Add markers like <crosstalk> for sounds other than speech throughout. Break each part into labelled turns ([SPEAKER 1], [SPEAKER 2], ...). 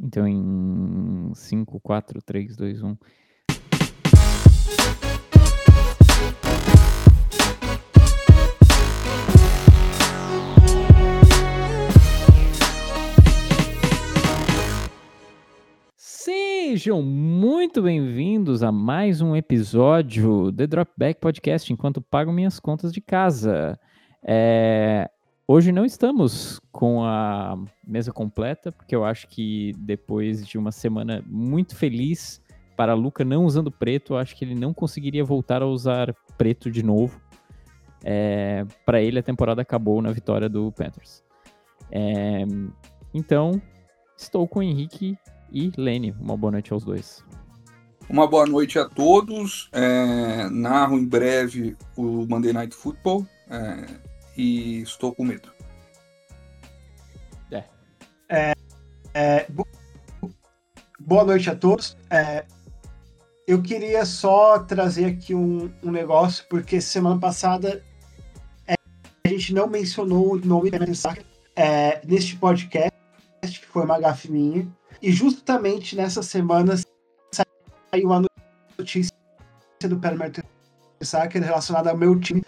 [SPEAKER 1] Então, em 5, 4, 3, 2, 1. Sejam muito bem-vindos a mais um episódio do Dropback Podcast enquanto pago minhas contas de casa. É, Hoje não estamos com a mesa completa, porque eu acho que depois de uma semana muito feliz para Luca não usando preto, eu acho que ele não conseguiria voltar a usar preto de novo. É, para ele, a temporada acabou na vitória do Panthers. É, então, estou com Henrique e Lene. Uma boa noite aos dois.
[SPEAKER 2] Uma boa noite a todos. É, narro em breve o Monday Night Football. É, e estou com medo.
[SPEAKER 3] É. é, é boa noite a todos. É, eu queria só trazer aqui um, um negócio, porque semana passada é, a gente não mencionou o nome da é, neste podcast, que foi uma gafe minha. E justamente nessa semana saiu a notícia do Permer Sacker relacionada ao meu time.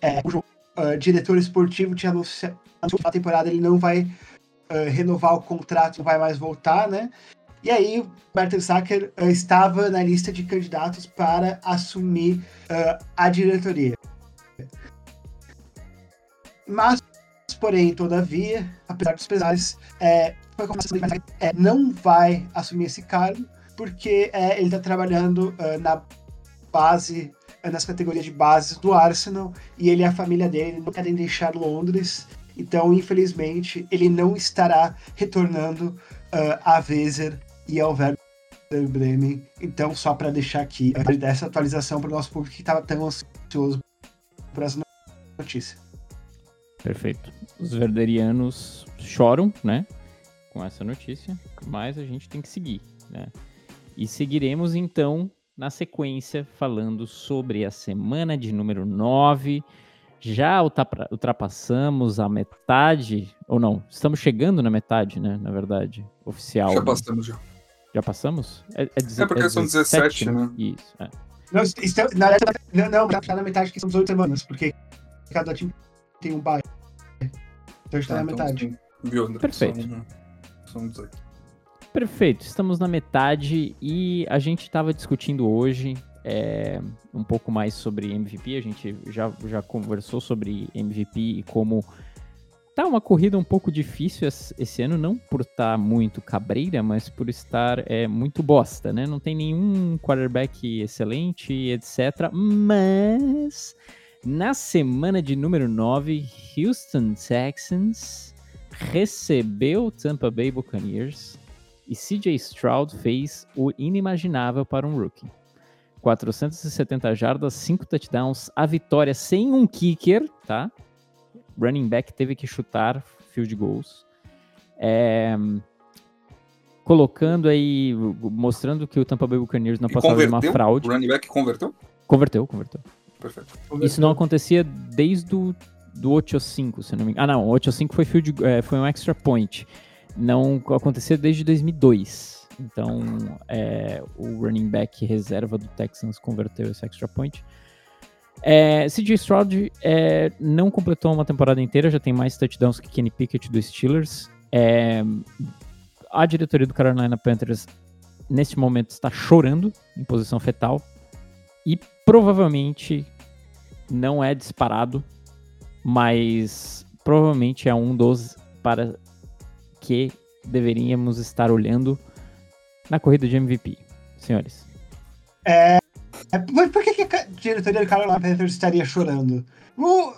[SPEAKER 3] É, o jogo uh, diretor esportivo tinha anunciado que a temporada ele não vai uh, renovar o contrato, não vai mais voltar, né? E aí, o Bertel Sacker uh, estava na lista de candidatos para assumir a diretoria. Mas, porém, todavia, apesar dos pesares, é, é, não vai assumir esse cargo, porque é, ele está trabalhando na base nas categorias de bases do Arsenal e ele e a família dele não querem deixar Londres. Então, infelizmente, ele não estará retornando uh, a Weser e ao Werder Bremen. Então, só para deixar aqui uh, dessa atualização para o nosso público que estava tão ansioso por essa notícia.
[SPEAKER 1] Perfeito. Os verderianos choram, né, com essa notícia, mas a gente tem que seguir, né? E seguiremos então na sequência, falando sobre a semana de número 9. Já ultrapassamos a metade, ou não, estamos chegando na metade, né? Na verdade, oficial.
[SPEAKER 2] Já passamos, já.
[SPEAKER 1] Já passamos?
[SPEAKER 2] É, é, é porque é são 17, 17 né?
[SPEAKER 1] Isso, é.
[SPEAKER 3] Não, isso, na não, não, tá na metade que são 18 semanas, porque cada time tem um bairro. Então está ah, na então, metade.
[SPEAKER 2] Viu, André?
[SPEAKER 1] Perfeito. São, são 18. Perfeito, estamos na metade e a gente estava discutindo hoje é, um pouco mais sobre MVP. A gente já, já conversou sobre MVP e como tá uma corrida um pouco difícil esse ano, não por estar tá muito cabreira, mas por estar é, muito bosta, né? Não tem nenhum quarterback excelente, etc. Mas na semana de número 9, Houston Texans recebeu Tampa Bay Buccaneers e CJ Stroud fez o inimaginável para um rookie. 470 jardas, 5 touchdowns, a vitória sem um kicker, tá? Running back teve que chutar field goals. É, colocando aí, mostrando que o Tampa Bay Buccaneers não passava de uma fraude.
[SPEAKER 2] O running back converteu?
[SPEAKER 1] Converteu, converteu.
[SPEAKER 2] Perfeito.
[SPEAKER 1] Isso não acontecia desde o do 8-5, se não me engano. Ah, não, o 8-5 foi, field, é, foi um extra point não aconteceu desde 2002. Então, é, o running back reserva do Texans converteu esse extra point. É, CJ Stroud é, não completou uma temporada inteira, já tem mais touchdowns que Kenny Pickett dos Steelers. É, a diretoria do Carolina Panthers, neste momento, está chorando em posição fetal e provavelmente não é disparado, mas provavelmente é um dos para que deveríamos estar olhando na corrida de MVP, senhores?
[SPEAKER 3] É, é por que, que a diretoria do Carolina Panthers estaria chorando? O,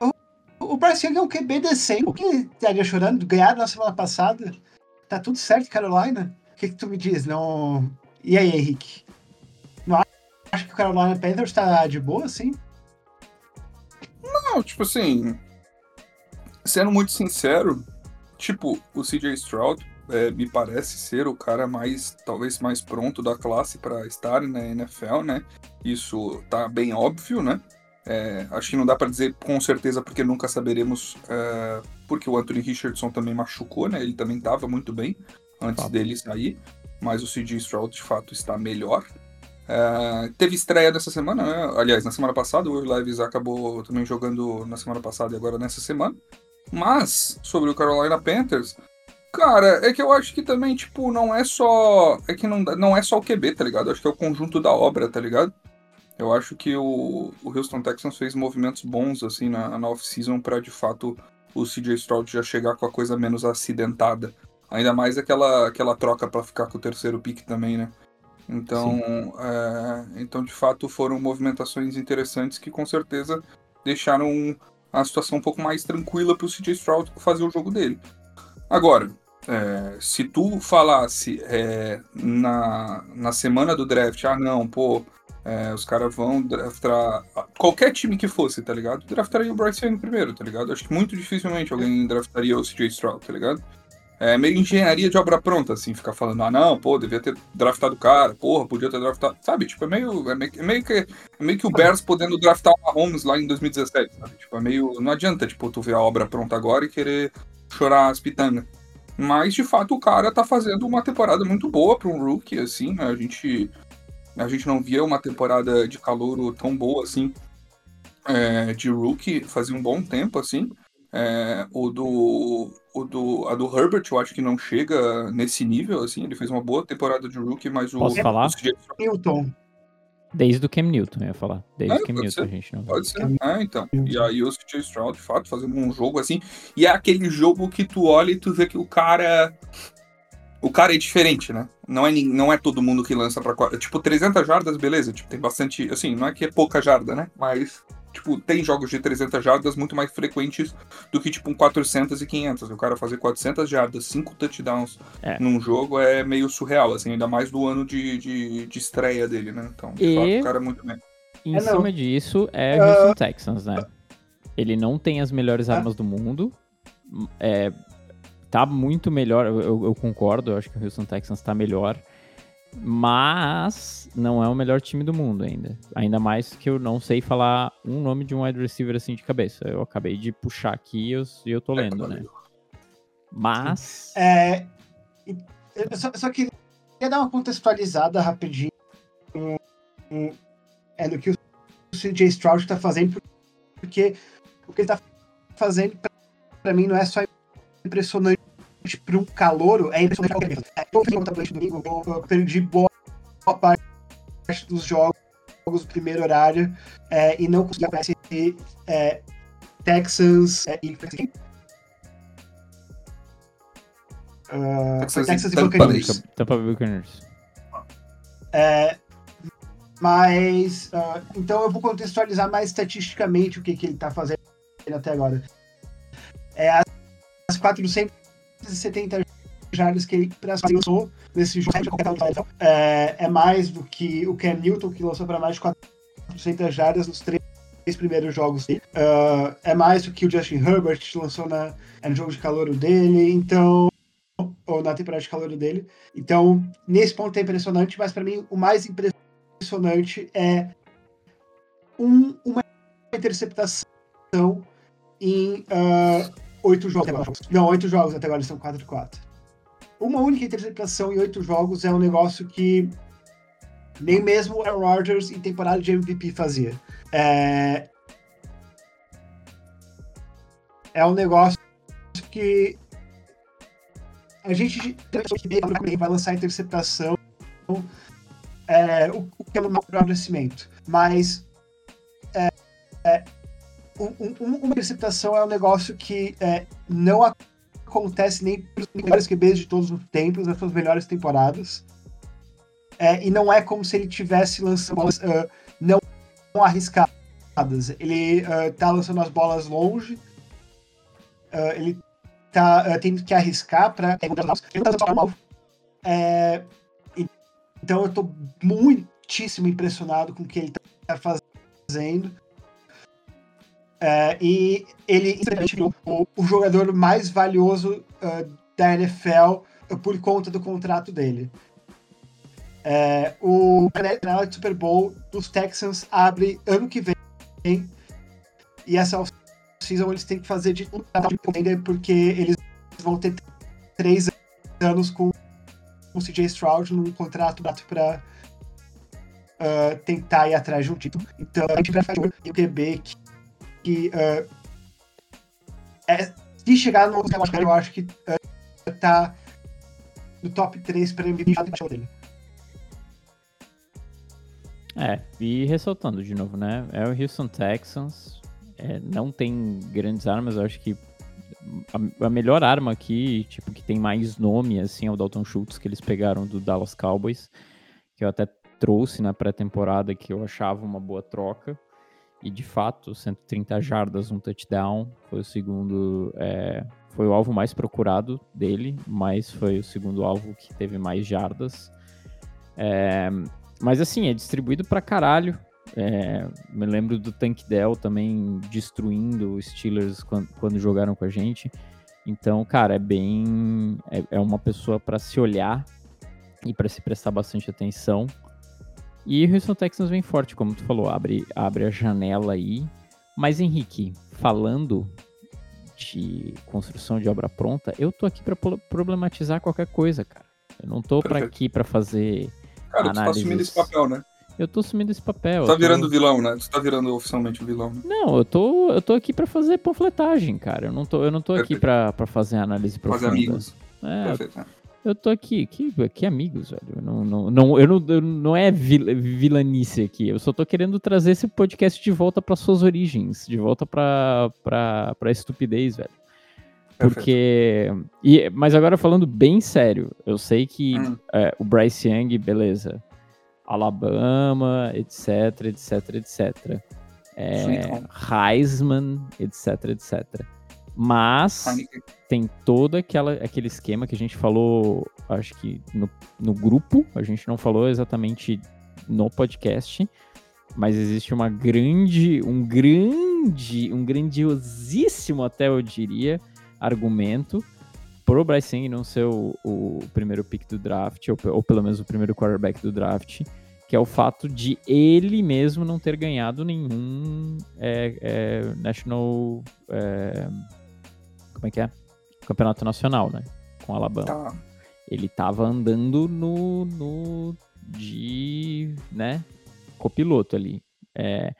[SPEAKER 3] o, o Bryce Young é um QB decente. O que ele estaria chorando? Ganhado na semana passada? Tá tudo certo, Carolina? O que, que tu me diz? Não. E aí, Henrique? Não acha que o Carolina Panthers tá de boa, assim?
[SPEAKER 2] Não, tipo assim. Sendo muito sincero, Tipo, o CJ Stroud é, me parece ser o cara mais, talvez mais pronto da classe para estar na NFL, né? Isso tá bem óbvio, né? É, acho que não dá para dizer com certeza porque nunca saberemos, é, porque o Anthony Richardson também machucou, né? Ele também estava muito bem antes fato. dele sair, mas o CJ Stroud de fato está melhor. É, teve estreia dessa semana, né? Aliás, na semana passada, o Will acabou também jogando na semana passada e agora nessa semana. Mas, sobre o Carolina Panthers, cara, é que eu acho que também, tipo, não é só. É que não, não é só o QB, tá ligado? acho que é o conjunto da obra, tá ligado? Eu acho que o, o Houston Texans fez movimentos bons, assim, na, na off-season pra, de fato, o CJ Stroud já chegar com a coisa menos acidentada. Ainda mais aquela, aquela troca para ficar com o terceiro pick também, né? Então, é, então, de fato, foram movimentações interessantes que com certeza deixaram a situação um pouco mais tranquila para o CJ Stroud fazer o jogo dele. Agora, é, se tu falasse é, na, na semana do draft, ah não, pô, é, os caras vão draftar qualquer time que fosse, tá ligado? Draftaria o Bryce Young primeiro, tá ligado? Acho que muito dificilmente alguém draftaria o CJ Stroud, tá ligado? É meio engenharia de obra pronta, assim, ficar falando, ah, não, pô, devia ter draftado o cara, porra, podia ter draftado. Sabe, tipo, é meio, é meio, é meio, que, é meio que o Bears podendo draftar o Mahomes lá em 2017, sabe? Tipo, é meio. Não adianta, tipo, tu ver a obra pronta agora e querer chorar as pitangas. Mas, de fato, o cara tá fazendo uma temporada muito boa para um rookie, assim, né? A gente, a gente não via uma temporada de calor tão boa, assim, é, de rookie, fazia um bom tempo, assim. É, o do o do, a do Herbert eu acho que não chega nesse nível, assim. Ele fez uma boa temporada de rookie, mas o.
[SPEAKER 1] Posso falar?
[SPEAKER 3] O Newton.
[SPEAKER 1] Desde o Cam Newton, eu ia falar. Desde é, o Cam Newton
[SPEAKER 2] ser,
[SPEAKER 1] a gente não
[SPEAKER 2] Pode ser, é, então. E aí o CJ Stroud, de fato, fazendo um jogo assim. E é aquele jogo que tu olha e tu vê que o cara. O cara é diferente, né? Não é, não é todo mundo que lança pra. Tipo, 300 jardas, beleza. Tipo, tem bastante. Assim, não é que é pouca jarda, né? Mas tipo, tem jogos de 300 jardas muito mais frequentes do que, tipo, um 400 e 500. O cara fazer 400 jardas, 5 touchdowns é. num jogo é meio surreal, assim, ainda mais do ano de, de, de estreia dele, né? Então, de e... fato, o cara é muito bem.
[SPEAKER 1] Em é, cima disso, é o Houston uh... Texans, né? Ele não tem as melhores armas do mundo. É, tá muito melhor, eu, eu concordo, eu acho que o Houston Texans tá melhor. Mas não é o melhor time do mundo ainda. Ainda mais que eu não sei falar um nome de um wide receiver assim de cabeça. Eu acabei de puxar aqui e eu, eu tô é, lendo, né? Mas.
[SPEAKER 3] É, eu só, eu só queria dar uma contextualizada rapidinho é, no que o CJ Stroud tá fazendo, porque o que ele tá fazendo, para mim, não é só impressionante para um calouro é impressionante. É, domingo, eu perdi boa parte dos jogos do primeiro horário é, e não consegui aparecer é, Texans é, e uh, Texas, Texas e Buccaneers.
[SPEAKER 1] Tampa Buccaneers.
[SPEAKER 3] É, mas, uh, então eu vou contextualizar mais estatisticamente o que, que ele está fazendo até agora. É, as 400 170 jardas que ele lançou nesse jogo é, é mais do que o Cam Newton, que lançou para mais de 400 jardas nos três primeiros jogos dele. Uh, é mais do que o Justin Herbert lançou na, no jogo de calor dele, então ou na temporada de calor dele. Então, nesse ponto é impressionante, mas para mim o mais impressionante é um, uma interceptação em uh, oito jogos. Não, oito jogos até agora, são 4 de 4. Uma única interceptação em oito jogos é um negócio que nem mesmo o Aaron Rodgers em temporada de MVP fazia. É, é um negócio que a gente vai lançar a interceptação, é, o, que é um amadurecimento. Mas um, um, uma interceptação é um negócio que é, não acontece nem para os melhores QBs de todos os tempos, nas suas melhores temporadas. É, e não é como se ele tivesse lançando bolas uh, não arriscadas. Ele uh, tá lançando as bolas longe, uh, ele tá tendo que arriscar para é, então eu tô muitíssimo impressionado com o que ele tá fazendo. É, e ele o, o, jogador mais valioso uh, da NFL por conta do contrato dele. É, o canal de Super Bowl dos Texans abre ano que vem e essa season eles têm que fazer de tudo porque eles vão ter três anos com o CJ Stroud num contrato para tentar ir atrás de um título. Então a gente vai fazer o QB que, que uh, é, se chegar no eu acho que uh, tá no top 3 para MVP dele.
[SPEAKER 1] É, e ressaltando de novo, né? É o Houston Texans. É, não tem grandes armas, eu acho que a, a, melhor arma aqui, tipo, que tem mais nome, assim, é o Dalton Schultz, que eles pegaram do Dallas Cowboys, que eu até trouxe na pré-temporada, que eu achava uma boa troca. E de fato, 130 jardas, um touchdown, foi o segundo, é, foi o alvo mais procurado dele, mas foi o segundo alvo que teve mais jardas. É, mas assim, é distribuído pra caralho. É, me lembro do Tank Dell também destruindo os Steelers quando, quando, jogaram com a gente. Então, cara, é bem. É, é uma pessoa para se olhar e para se prestar bastante atenção. E o Houston Texans vem forte, como tu falou, abre, abre a janela aí. Mas, Henrique, falando de construção de obra pronta, eu tô aqui para problematizar qualquer coisa, cara. Eu não tô para aqui para fazer
[SPEAKER 2] Cara, análises... tu tá assumindo esse papel, né?
[SPEAKER 1] Eu tô assumindo esse papel.
[SPEAKER 2] Tu tá virando tô... vilão, né? Tu tá virando oficialmente o vilão. Né?
[SPEAKER 1] Não, eu tô, eu tô aqui pra fazer panfletagem, cara. Eu não tô, eu não tô aqui pra, pra fazer análise profunda. Fazer amigos. É, Perfeito. Eu tô aqui, que, que amigos, velho. Não, não, não, eu não, eu não é vil, vilanice aqui. Eu só tô querendo trazer esse podcast de volta para suas origens, de volta pra, pra, pra estupidez, velho. Porque. E, mas agora falando bem sério, eu sei que hum. é, o Bryce Young, beleza. Alabama, etc, etc, etc. É, Heisman, etc, etc. Mas tem todo aquela, aquele esquema que a gente falou, acho que no, no grupo, a gente não falou exatamente no podcast, mas existe uma grande, um grande, um grandiosíssimo até eu diria, argumento pro Bryce Young não ser o, o primeiro pick do draft, ou, ou, pelo menos o primeiro quarterback do draft, que é o fato de ele mesmo não ter ganhado nenhum é, é, National. É, como é que é? Campeonato Nacional, né? Com Alabama. Tá. Ele tava andando no, no de, né, copiloto ali. É,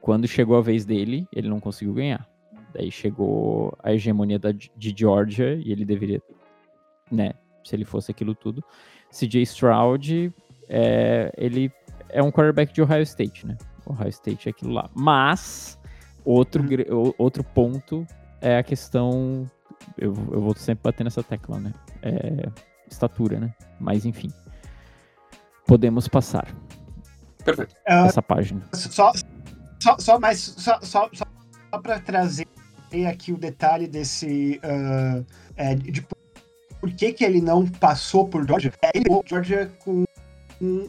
[SPEAKER 1] quando chegou a vez dele, ele não conseguiu ganhar. Daí chegou a hegemonia da, de Georgia e ele deveria, né, se ele fosse aquilo tudo. CJ Stroud, é, ele é um quarterback de Ohio State, né? Ohio State é aquilo lá. Mas, outro, uhum. outro ponto é a questão. Eu, eu vou sempre bater nessa tecla, né? É, estatura, né? Mas, enfim. Podemos passar.
[SPEAKER 2] Perfeito.
[SPEAKER 1] Essa uh, página.
[SPEAKER 3] Só, só, só, mais, só, só, só para trazer aqui o detalhe desse. Uh, é, de por que, que ele não passou por Georgia. É, ele pegou Georgia com, com,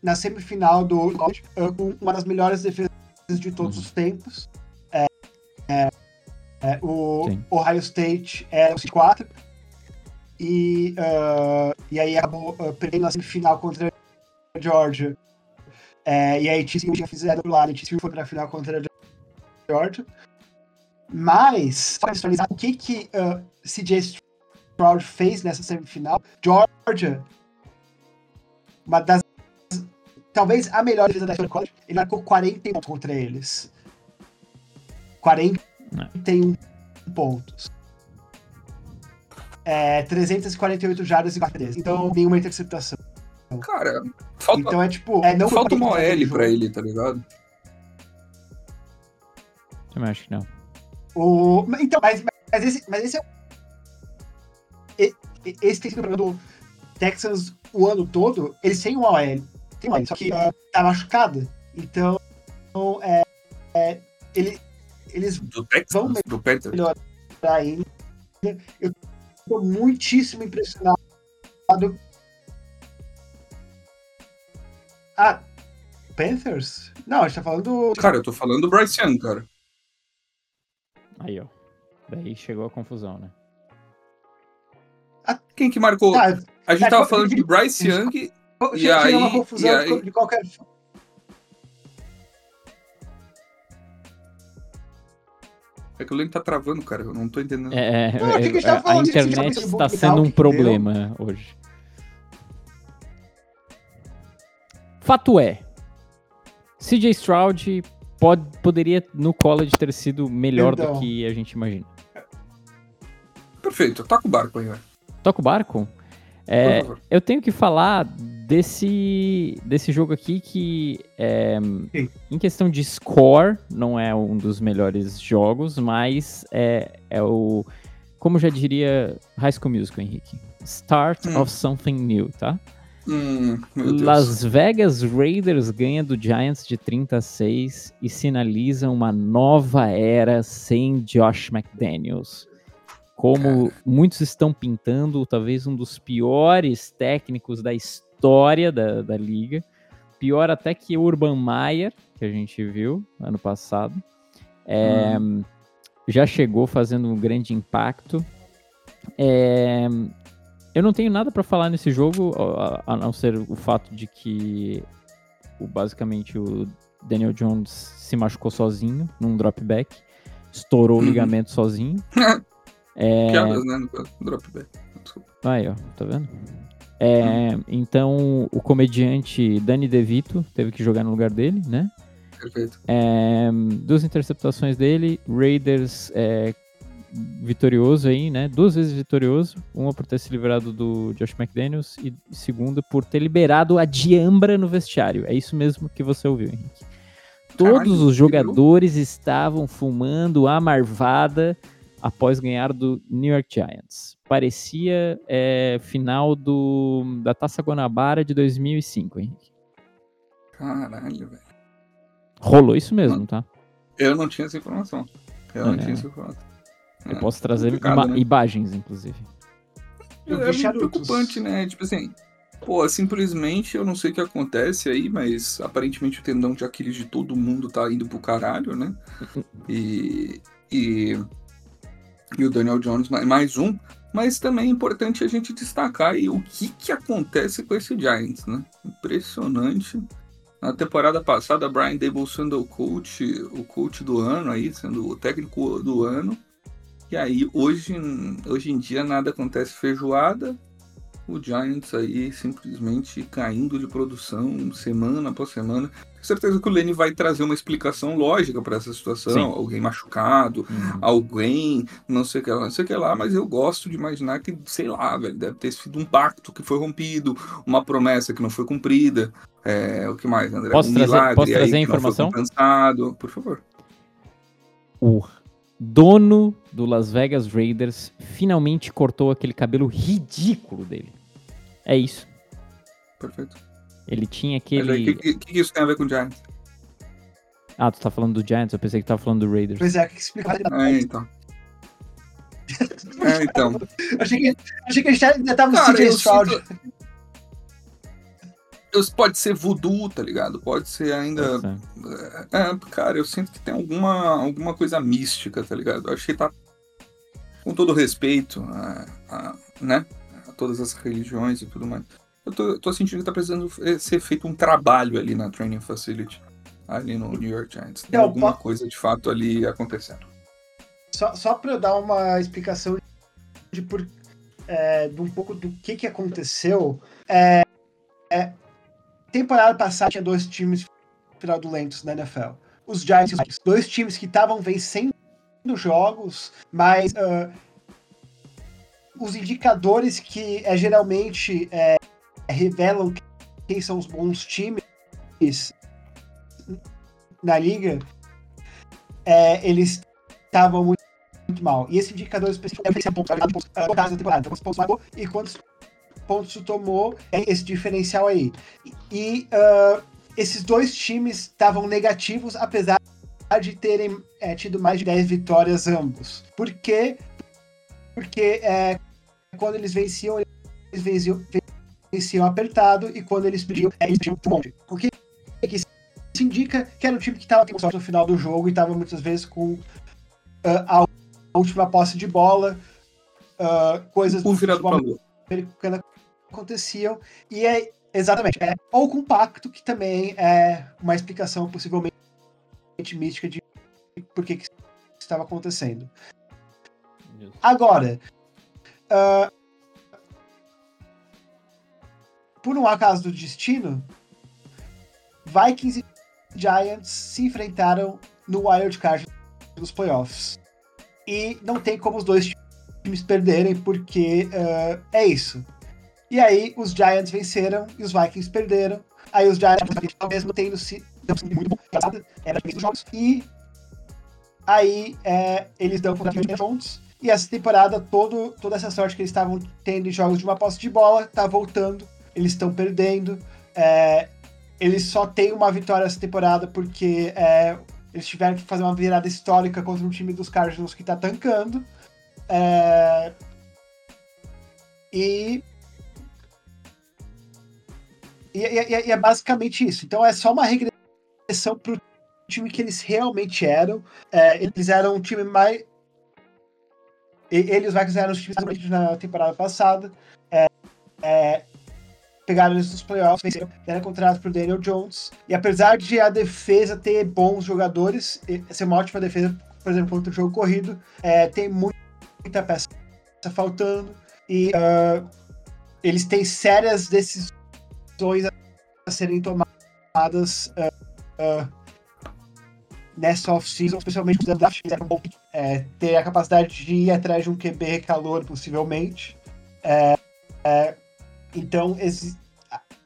[SPEAKER 3] na semifinal do college, uh, com uma das melhores defesas de todos uhum. os tempos. É, é, é o Sim. Ohio State era o 4 e, uh, e aí acabou uh, perdendo na semifinal contra a Georgia. É, e aí TCU já fizeram lado, e TCU foi pra final contra a Georgia. Mas, para visualizar o que, que uh, CJ Stroud fez nessa semifinal, Georgia, uma das. Talvez a melhor defesa da história do college, ele marcou 41 pontos contra eles. 41 pontos. É, 348 jardas e 4 Então, nenhuma interceptação.
[SPEAKER 2] Cara, falta,
[SPEAKER 3] então é tipo. É, não
[SPEAKER 2] falta uma OL pra ele, tá ligado?
[SPEAKER 1] Eu acho que não.
[SPEAKER 3] O, então, mas, mas, esse, mas esse é. Esse tem sido o problema do Texans o ano todo. Eles têm uma OL. Tem uma OL, só que uh, tá machucada. Então, é, é, ele, eles
[SPEAKER 2] do vão do
[SPEAKER 3] melhorar ainda. Eu tô muitíssimo impressionado. Ah, Panthers? Não, a gente tá falando.
[SPEAKER 2] Cara, eu tô falando do Bryce Young, cara.
[SPEAKER 1] Aí, ó. Daí chegou a confusão, né?
[SPEAKER 2] Quem que marcou? Tá, a gente é, tava falando de Bryce Young e aí,
[SPEAKER 3] uma confusão aí... de qualquer
[SPEAKER 2] É que o lembro tá travando, cara. Eu não tô entendendo.
[SPEAKER 1] É, é, que a, é, a internet está sendo um problema deu. hoje. Fato é, CJ Stroud pode, poderia no college ter sido melhor então. do que a gente imagina.
[SPEAKER 2] Perfeito, toca o barco aí, velho.
[SPEAKER 1] Toca o barco? É, eu tenho que falar desse, desse jogo aqui que, é, em questão de score, não é um dos melhores jogos, mas é, é o, como já diria High School Musical, Henrique, Start hum. of Something New, tá?
[SPEAKER 2] Hum,
[SPEAKER 1] Las Vegas Raiders ganha do Giants de 30 a 6 e sinaliza uma nova era sem Josh McDaniels como Cara. muitos estão pintando, talvez um dos piores técnicos da história da, da liga. Pior até que o Urban Meyer, que a gente viu ano passado. É, hum. Já chegou fazendo um grande impacto. É, eu não tenho nada para falar nesse jogo, a, não ser o fato de que o, basicamente o Daniel Jones se machucou sozinho num dropback, estourou o uhum. ligamento sozinho. <laughs>
[SPEAKER 2] É... Piadas, né? No dropback. Desculpa.
[SPEAKER 1] Aí, ó, tá vendo? É, hum. Então, o comediante Danny DeVito teve que jogar no lugar dele, né?
[SPEAKER 2] Perfeito.
[SPEAKER 1] É, duas interceptações dele, Raiders é, vitorioso aí, né? Duas vezes vitorioso. Uma por ter se livrado do Josh McDaniels e segunda por ter liberado a Diambra no vestiário. É isso mesmo que você ouviu, Henrique. Todos Caralho, os jogadores estavam fumando a marvada após ganhar do New York Giants. Parecia é, final do, da Taça Guanabara de 2005, Henrique.
[SPEAKER 2] Caralho, velho.
[SPEAKER 1] Rolou isso mesmo, não, tá?
[SPEAKER 2] Eu não tinha essa informação. Eu não é. tinha essa informação.
[SPEAKER 1] Eu é, posso trazer ima né? imagens, inclusive.
[SPEAKER 2] É, é preocupante, né? Tipo assim, pô, simplesmente eu não sei o que acontece aí, mas aparentemente o tendão de Aquiles de todo mundo tá indo pro caralho, né? <laughs> E, e e o Daniel Jones mais um, mas também é importante a gente destacar aí o que, que acontece com esse Giants, né? Impressionante. Na temporada passada, Brian Dable sendo o coach, o coach do ano aí, sendo o técnico do ano. E aí, hoje, hoje em dia, nada acontece feijoada. O Giants aí simplesmente caindo de produção semana após semana certeza que o Lenny vai trazer uma explicação lógica para essa situação. Sim. Alguém machucado, uhum. alguém, não sei o que lá, não sei o que lá, mas eu gosto de imaginar que, sei lá, velho, deve ter sido um pacto que foi rompido, uma promessa que não foi cumprida. É, o que mais, André?
[SPEAKER 1] Posso
[SPEAKER 2] um
[SPEAKER 1] trazer, milagre posso trazer a informação?
[SPEAKER 2] Cansado, por favor.
[SPEAKER 1] O dono do Las Vegas Raiders finalmente cortou aquele cabelo ridículo dele. É isso.
[SPEAKER 2] Perfeito.
[SPEAKER 1] Ele tinha aquele.
[SPEAKER 2] O que, que, que, isso tem a ver com o Giants?
[SPEAKER 1] Ah, tu tá falando do Giants? Eu pensei que tu tava falando do Raiders.
[SPEAKER 3] Pois é, que explicar.
[SPEAKER 2] É, então. é, então. <laughs>
[SPEAKER 3] achei, que, achei que a gente ainda tava no CJ Stroud. Sinto...
[SPEAKER 2] Pode ser voodoo, tá ligado? Pode ser ainda. É, é, cara, eu sinto que tem alguma, alguma coisa mística, tá ligado? Eu achei que tá. Com todo respeito a, a, né? a todas as religiões e tudo mais eu tô, tô sentindo que tá precisando eh, ser feito um trabalho ali na training facility, ali no New York Giants. Tem alguma coisa de fato ali acontecendo.
[SPEAKER 3] Só, só para eu dar uma explicação de, por, é, de um pouco do que, que aconteceu. É, é, temporada passada tinha dois times fraudulentos na NFL. Os Giants, dois times que estavam vencendo jogos, mas uh, os indicadores que é, geralmente é, revelam quem são os bons times na liga, é, eles estavam muito, muito, mal. E esse indicador específico é o pontos no caso da temporada. Quantos pontos marcou e quantos pontos tomou é esse diferencial aí. E uh, esses dois times estavam negativos, apesar de terem é, tido mais de 10 vitórias ambos. Por quê? Porque é, quando eles venciam, eles venciam, venciam apertado e quando eles pediam, eles pediam um monte. O que, que isso indica que era um time que estava com sorte no final do jogo e estava muitas vezes com uh, a última posse de bola, uh, coisas
[SPEAKER 2] um virado
[SPEAKER 3] americana aconteciam e é exatamente é ou com pacto que também é uma explicação possivelmente mística de por que, que estava acontecendo. Agora, uh, por um acaso do destino, Vikings e Giants se enfrentaram no Wild Card dos playoffs. E não tem como os dois times perderem, porque uh, é isso. E aí os Giants venceram e os Vikings perderam. Aí os Giants, mesmo tendo sido muito bom, era jogos. E aí é, eles dão contra os pontos. E essa temporada, todo, toda essa sorte que eles estavam tendo em jogos de uma posse de bola, tá voltando. Eles estão perdendo. É, eles só têm uma vitória essa temporada porque é, eles tiveram que fazer uma virada histórica contra um time dos Cardinals que tá tancando. É, e, e, e, e, é basicamente isso. Então é só uma regressão pro time que eles realmente eram. É, eles eram um time mais. Eles, os Vikings, eram os times na temporada passada. É, é, pegaram eles nos playoffs, venceram, deram contrato pro Daniel Jones. E apesar de a defesa ter bons jogadores, ser uma ótima defesa, por exemplo, contra o jogo corrido, é, tem muita peça faltando. E uh, eles têm sérias decisões a serem tomadas uh, uh, nessa off-season, especialmente os drafts é, ter a capacidade de ir atrás de um QB calor, possivelmente. É, é, então, esse,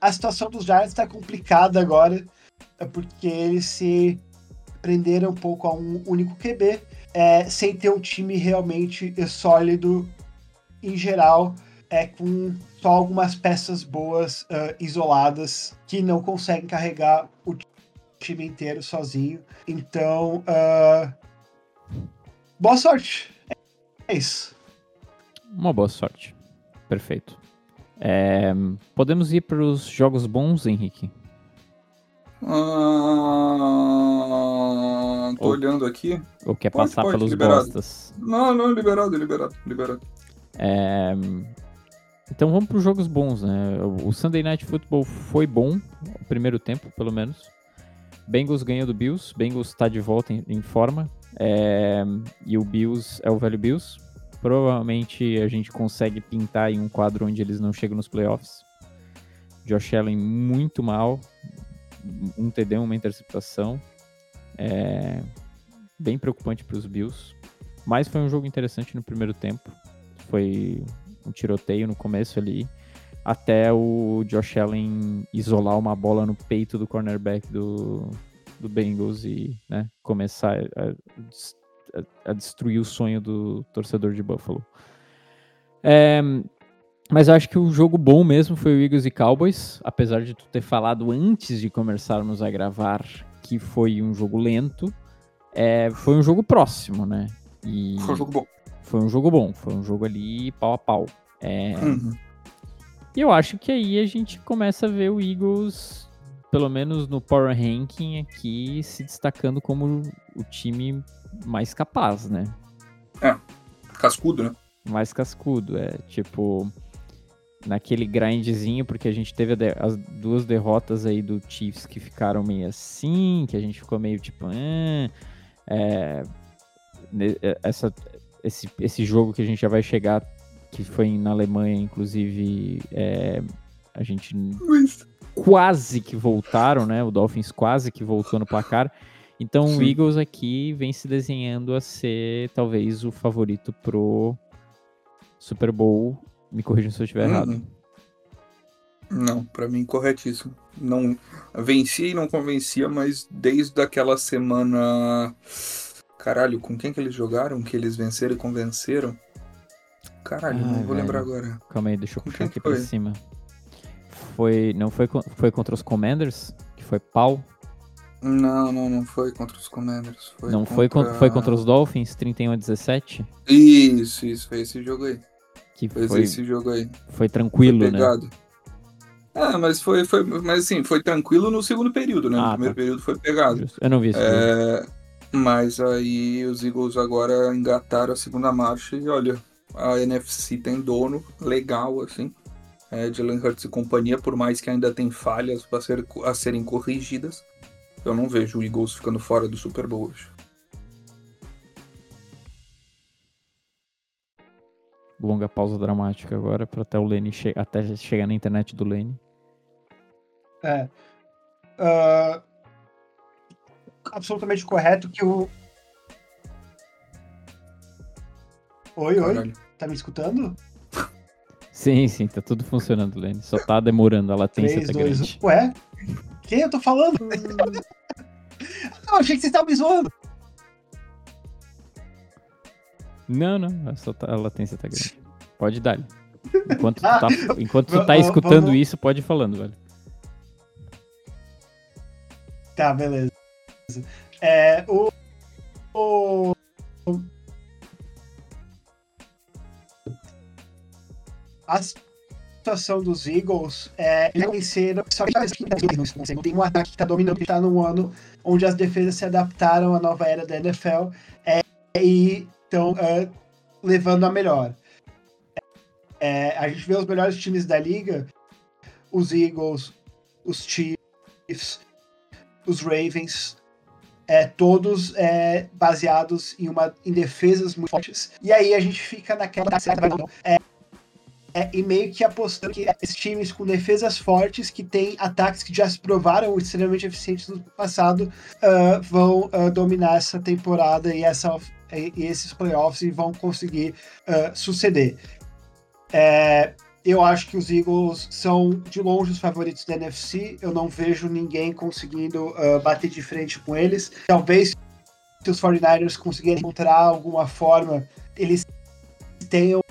[SPEAKER 3] a situação dos Giants está complicada agora, é porque eles se prenderam um pouco a um único QB, é, sem ter um time realmente sólido em geral, é com só algumas peças boas uh, isoladas que não conseguem carregar o time inteiro sozinho. Então, uh, boa sorte. É isso.
[SPEAKER 1] Uma boa sorte. Perfeito. É, podemos ir para os jogos bons, Henrique?
[SPEAKER 2] Ah, tô ou, olhando aqui.
[SPEAKER 1] Ou quer pode, passar pode, pelos liberado. bostas?
[SPEAKER 2] Não, não, liberado, liberado, liberado.
[SPEAKER 1] É, então vamos para os jogos bons, né? O Sunday Night Football foi bom, o primeiro tempo, pelo menos. Bengals ganhou do Bills, Bengals está de volta em, em forma. É, e o Bills é o velho Bills. Provavelmente a gente consegue pintar em um quadro onde eles não chegam nos playoffs. Josh Allen muito mal, um TD, uma interceptação. É bem preocupante para os Bills. Mas foi um jogo interessante no primeiro tempo. Foi um tiroteio no começo ali, até o Josh Allen isolar uma bola no peito do cornerback do, do Bengals e né, começar a, a, destruir o sonho do torcedor de Buffalo. É, mas eu acho que o jogo bom mesmo foi o Eagles e Cowboys, apesar de tu ter falado antes de começarmos a gravar que foi um jogo lento, é, foi um jogo próximo, né?
[SPEAKER 2] E foi um jogo bom.
[SPEAKER 1] Foi um jogo bom, foi um jogo ali pau a pau. É, uhum. E eu acho que aí a gente começa a ver o Eagles, pelo menos no Power Ranking aqui, se destacando como o time mais capaz, né?
[SPEAKER 2] É, cascudo, né?
[SPEAKER 1] Mais cascudo, é. Tipo, naquele grindzinho, porque a gente teve as duas derrotas aí do Chiefs que ficaram meio assim, que a gente ficou meio tipo, ah, é, essa, esse, esse jogo que a gente já vai chegar, que foi na Alemanha, inclusive, é, a gente quase que voltaram, né? O Dolphins quase que voltou no placar. Então Sim. o Eagles aqui vem se desenhando a ser talvez o favorito pro Super Bowl. Me corrija se eu estiver uhum. errado.
[SPEAKER 2] Não, para mim corretíssimo. Não vencia e não convencia, mas desde aquela semana caralho, com quem que eles jogaram que eles venceram e convenceram? Caralho, não vou velho. lembrar agora.
[SPEAKER 1] Calma aí, deixa eu com puxar aqui pra cima. Foi, não foi, foi contra os Commanders? Que foi pau?
[SPEAKER 2] Não, não, não foi contra os Commanders.
[SPEAKER 1] Foi não contra... foi, contra, foi contra os Dolphins, 31 a 17?
[SPEAKER 2] Isso, isso, foi esse jogo aí. Que foi, foi esse jogo aí.
[SPEAKER 1] Foi tranquilo, foi né?
[SPEAKER 2] Ah, mas foi, foi, mas assim, foi tranquilo no segundo período, né? Ah, no primeiro tá. período foi pegado.
[SPEAKER 1] Eu não vi isso.
[SPEAKER 2] É... Mas aí os Eagles agora engataram a segunda marcha e olha, a NFC tem dono legal, assim. É, Jalen Hurts e companhia, por mais que ainda tem falhas a, ser, a serem corrigidas. Eu não vejo o Eagles ficando fora do Super Bowl hoje.
[SPEAKER 1] Longa pausa dramática agora para até o Lenny che até chegar na internet do Lenny.
[SPEAKER 3] É. uh, absolutamente correto que o. Oi, oi. Tá me escutando?
[SPEAKER 1] Sim, sim, tá tudo funcionando, Lenny. Só tá demorando, a latência 3, tá 2, grande.
[SPEAKER 3] Ué? Quem eu tô falando? <laughs> Não, achei que vocês estavam me zoando.
[SPEAKER 1] Não, não, é só tá, a latência tá grande. Pode dar. Enquanto tu <laughs> tá, enquanto tu tá escutando vamos... isso, pode ir falando, velho.
[SPEAKER 3] Tá, beleza. É, o, o, a situação dos Eagles é eles venceram só que tem um ataque que está dominando, que está num ano onde as defesas se adaptaram à nova era da NFL é, e estão é, levando a melhor. É, a gente vê os melhores times da liga, os Eagles, os Chiefs, os Ravens, é, todos é, baseados em, uma, em defesas muito fortes. E aí a gente fica naquela é, é, e meio que apostando que esses times com defesas fortes, que têm ataques que já se provaram extremamente eficientes no passado, uh, vão uh, dominar essa temporada e, essa, e, esses playoffs e vão conseguir uh, suceder. É, eu acho que os Eagles são de longe os favoritos da NFC. Eu não vejo ninguém conseguindo uh, bater de frente com eles. Talvez se os 49ers conseguirem encontrar alguma forma, eles tenham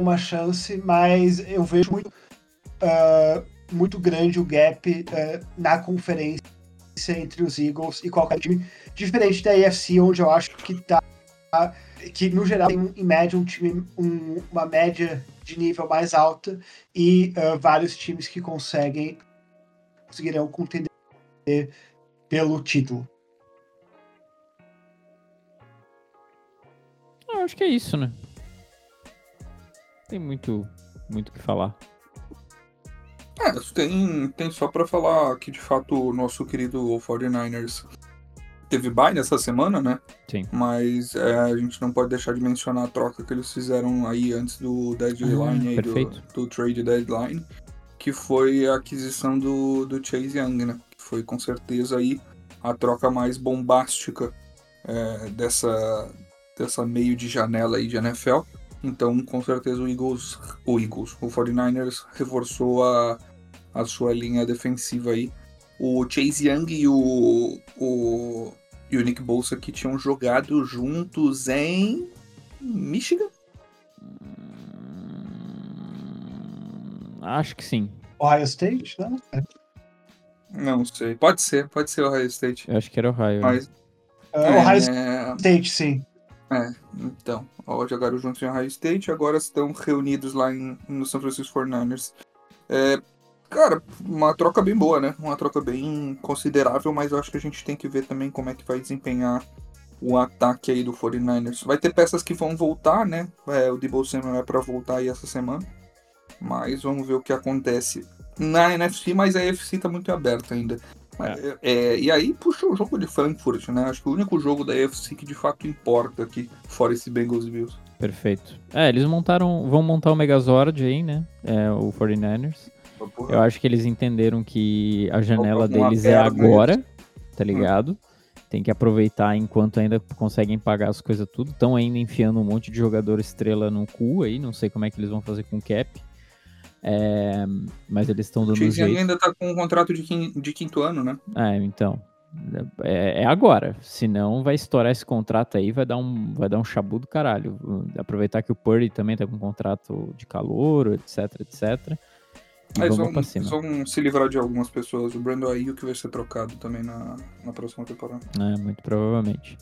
[SPEAKER 3] uma chance, mas eu vejo muito, uh, muito grande o gap uh, na conferência entre os Eagles e qualquer time, diferente da AFC, onde eu acho que tá que no geral tem em média um time um, uma média de nível mais alta e uh, vários times que conseguem conseguirão contender pelo título.
[SPEAKER 1] Eu acho que é isso, né? Tem muito muito o que falar.
[SPEAKER 2] É, tem, tem só para falar que de fato o nosso querido 49ers teve bye nessa semana, né?
[SPEAKER 1] Sim.
[SPEAKER 2] Mas é, a gente não pode deixar de mencionar a troca que eles fizeram aí antes do deadline, ah, do, do, trade deadline, que foi a aquisição do, do Chase Young, né? Que foi com certeza aí a troca mais bombástica é, dessa, dessa meio de janela aí de NFL. Então, com certeza o Eagles, o Eagles, o 49ers reforçou a, a sua linha defensiva aí. O Chase Young e o, o e o Nick Bolsa que tinham jogado juntos em Michigan?
[SPEAKER 1] Hum, acho que sim.
[SPEAKER 3] Ohio State, não?
[SPEAKER 2] Não sei. Pode ser, pode ser Ohio State.
[SPEAKER 1] Eu acho que era Ohio.
[SPEAKER 2] Mas,
[SPEAKER 3] uh, é, Ohio State, sim.
[SPEAKER 2] É, então. Ó, jogaram juntos em Ohio State agora estão reunidos lá em, no San Francisco 49ers. É, Cara, uma troca bem boa, né? Uma troca bem considerável, mas eu acho que a gente tem que ver também como é que vai desempenhar o ataque aí do 49ers. Vai ter peças que vão voltar, né? É, o Debo Samuel é para voltar aí essa semana. Mas vamos ver o que acontece na NFC, mas a NFC tá muito aberta ainda. É. É, e aí puxa o jogo de Frankfurt, né? Acho que o único jogo da NFC que de fato importa aqui, fora esse Bengals Bills.
[SPEAKER 1] Perfeito. É, eles montaram, vão montar o Megazord aí, né? É, o 49ers. Eu acho que eles entenderam que a janela deles é agora, tá ligado? Hum. Tem que aproveitar enquanto ainda conseguem pagar as coisas tudo. Estão ainda enfiando um monte de jogador estrela no cu aí, não sei como é que eles vão fazer com o cap. É, mas eles estão dando
[SPEAKER 2] o jeito. ainda tá com um contrato de quinto, de quinto ano, né?
[SPEAKER 1] É, então. É, é, agora. Senão vai estourar esse contrato aí, vai dar um, vai dar um chabu do caralho. Aproveitar que o Purdy também tá com um contrato de calor, etc, etc.
[SPEAKER 2] E Eles vão, vão, se livrar de algumas pessoas. O Brandon Ayuk vai ser trocado também na, na próxima temporada.
[SPEAKER 1] É, muito provavelmente.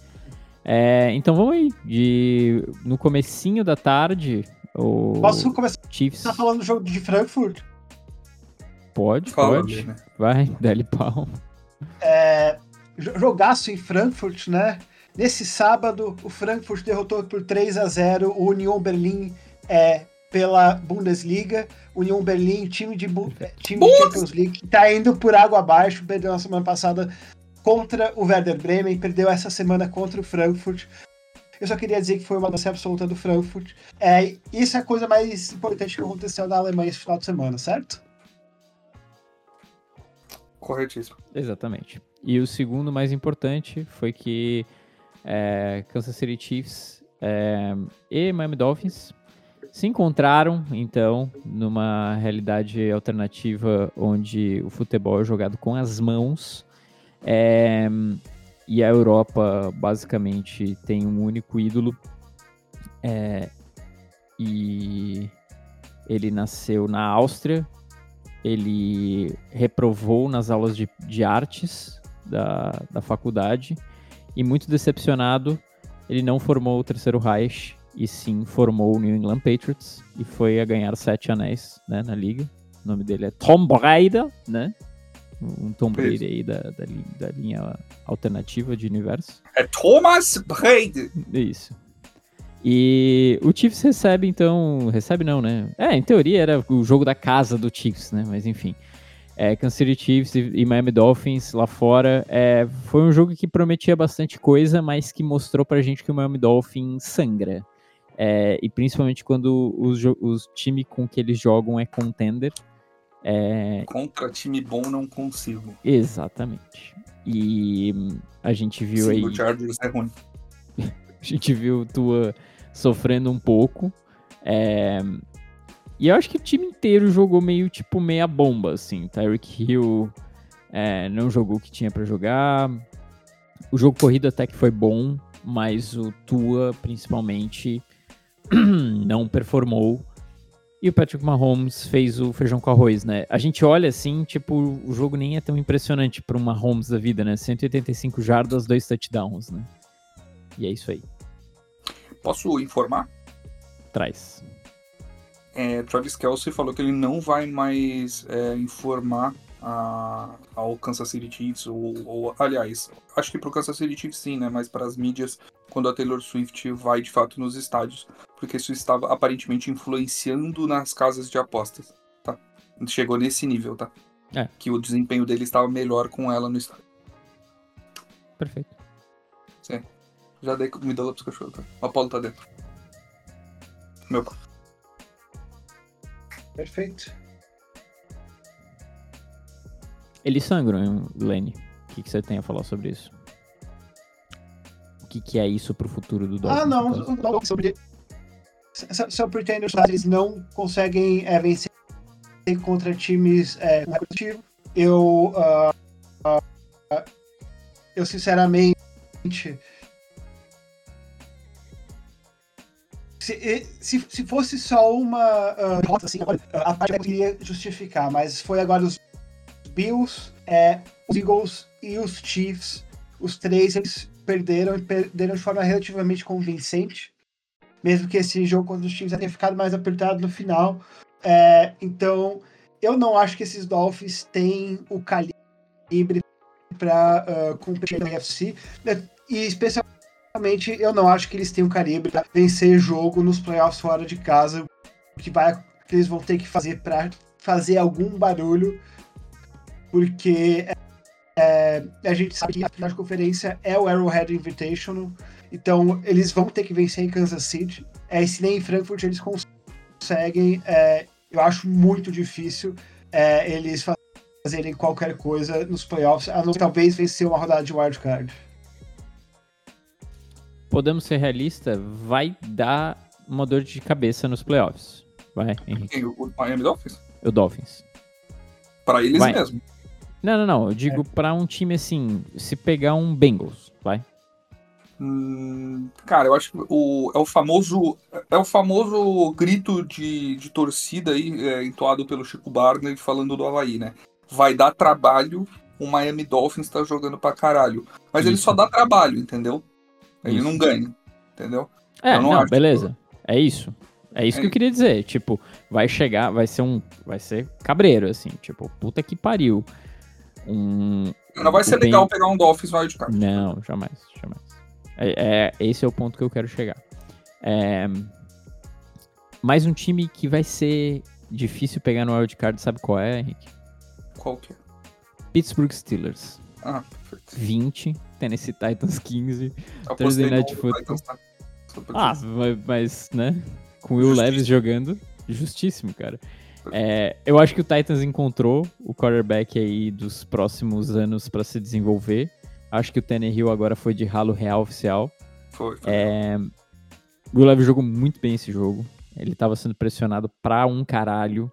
[SPEAKER 1] É, então vamos aí. De, no comecinho da tarde, o
[SPEAKER 3] Posso começar Chiefs... tá falando do jogo de Frankfurt?
[SPEAKER 1] Pode, Fala pode. né? Vai, dá-lhe pau.
[SPEAKER 3] É, jogaço em Frankfurt, né? Nesse sábado, o Frankfurt derrotou por 3 a 0 o Union Berlin é, pela Bundesliga. União Berlim, time de, time de Champions League, que tá indo por água abaixo, perdeu na semana passada contra o Werder Bremen, perdeu essa semana contra o Frankfurt. Eu só queria dizer que foi uma dança absoluta do Frankfurt. É, isso é a coisa mais importante que aconteceu na Alemanha esse final de semana, certo?
[SPEAKER 2] Corretíssimo.
[SPEAKER 1] Exatamente. E o segundo mais importante foi que é, Kansas City Chiefs é, e Miami Dolphins se encontraram, então, numa realidade alternativa onde o futebol é jogado com as mãos. É, e a Europa basicamente tem um único ídolo. É, e ele nasceu na Áustria. Ele reprovou nas aulas de, de artes da, da faculdade. E muito decepcionado, ele não formou o terceiro Reich e sim formou o New England Patriots e foi a ganhar sete anéis né, na liga. O nome dele é Tom Brady, né? Um Tom Brady aí da, da, da, linha alternativa de universo.
[SPEAKER 2] É Thomas Brady!
[SPEAKER 1] Isso. E o Chiefs recebe, então. Recebe não, né? É, em teoria era o jogo da casa do Chiefs, né? Mas enfim. É, Kansas City Chiefs e, Miami Dolphins lá fora. É, foi um jogo que prometia bastante coisa, mas que mostrou pra gente que o Miami Dolphins sangra. É, e principalmente quando os, os time com que eles jogam é contender. É...
[SPEAKER 2] Contra time bom não consigo.
[SPEAKER 1] Exatamente. E a gente viu Sim, aí.
[SPEAKER 2] O Chargers é ruim. <laughs>
[SPEAKER 1] a gente viu Tua sofrendo um pouco. É... E eu acho que o time inteiro jogou meio tipo meia bomba, assim. Tyreek Hill é, não jogou o que tinha para jogar. O jogo corrido até que foi bom, mas o Tua, principalmente, <clears throat> não performou. E o Patrick Mahomes fez o feijão com arroz, né? A gente olha assim, tipo, o jogo nem é tão impressionante para um Mahomes da vida, né? 185 jardas, dois touchdowns, né? E é isso aí.
[SPEAKER 2] Posso informar?
[SPEAKER 1] Traz.
[SPEAKER 2] É, Travis Kelsey falou que ele não vai mais é, informar a, ao Kansas City Chiefs, ou, ou aliás, acho que para o Kansas City Chiefs sim, né? Mas para as mídias, quando a Taylor Swift vai de fato nos estádios, porque isso estava aparentemente influenciando nas casas de apostas, tá? Chegou nesse nível, tá?
[SPEAKER 1] É.
[SPEAKER 2] Que o desempenho dele estava melhor com ela no estádio.
[SPEAKER 1] Perfeito.
[SPEAKER 2] Sim. Já dei comida lá pros cachorros, tá? O Apolo tá dentro. Meu pai.
[SPEAKER 3] Perfeito.
[SPEAKER 1] Eles sangram, Lenny. O que, que você tem a falar sobre isso? O que, que é isso pro futuro do
[SPEAKER 3] Dolphins? Ah, não. não sobre... Só porque eles não conseguem é, vencer contra times é, competitivos. Eu, uh, uh, eu sinceramente se, se, se fosse só uma uh, assim, a parte eu queria justificar, mas foi agora os Bills, é, os Eagles e os Chiefs, os três eles perderam e perderam de forma relativamente convincente, mesmo que esse jogo contra os Chiefs tenha ficado mais apertado no final. É, então, eu não acho que esses Dolphins têm o calibre para uh, ah, competir na UFC, né? e especialmente eu não acho que eles têm o calibre para vencer jogo nos playoffs fora de casa, que vai que eles vão ter que fazer para fazer algum barulho porque é, a gente sabe que a final de conferência é o Arrowhead Invitational, então eles vão ter que vencer em Kansas City. É, e se nem em Frankfurt eles conseguem, é, eu acho muito difícil é, eles fazerem qualquer coisa nos playoffs, a não ser talvez vencer uma rodada de wildcard.
[SPEAKER 1] Podemos ser realistas, vai dar uma dor de cabeça nos playoffs. Vai, Henrique.
[SPEAKER 2] O Miami Dolphins?
[SPEAKER 1] O Dolphins.
[SPEAKER 2] Para eles vai. mesmo.
[SPEAKER 1] Não, não, não. Eu digo é. pra um time assim, se pegar um Bengals, vai.
[SPEAKER 2] Hum, cara, eu acho que o, é o famoso é o famoso grito de, de torcida aí, é, entoado pelo Chico Barney falando do Havaí, né? Vai dar trabalho, o Miami Dolphins tá jogando pra caralho. Mas Isso. ele só dá trabalho, entendeu? Ele isso. não ganha, entendeu?
[SPEAKER 1] É, não, não beleza. Que... É isso. É isso é que eu queria dizer. Tipo, vai chegar, vai ser um. Vai ser cabreiro, assim. Tipo, puta que pariu um.
[SPEAKER 2] Não vai ser legal pegar um Dolphins wildcard.
[SPEAKER 1] Não, jamais, jamais. É, é, esse é o ponto que eu quero chegar. É, mais um time que vai ser difícil pegar no wildcard, sabe qual é, Henrique?
[SPEAKER 2] Qual que é?
[SPEAKER 1] Pittsburgh Steelers.
[SPEAKER 2] Ah, perfeito.
[SPEAKER 1] 20, Tennessee Titans 15, Thursday Night Football. Tá? Ah, mas, né? Com o Will Levis jogando, justíssimo, cara. É, eu acho que o Titans encontrou o quarterback aí dos próximos anos para se desenvolver. Acho que o Tannehill agora foi de ralo real oficial.
[SPEAKER 2] Foi. foi.
[SPEAKER 1] É, o Leve jogou muito bem esse jogo. Ele estava sendo pressionado pra um caralho.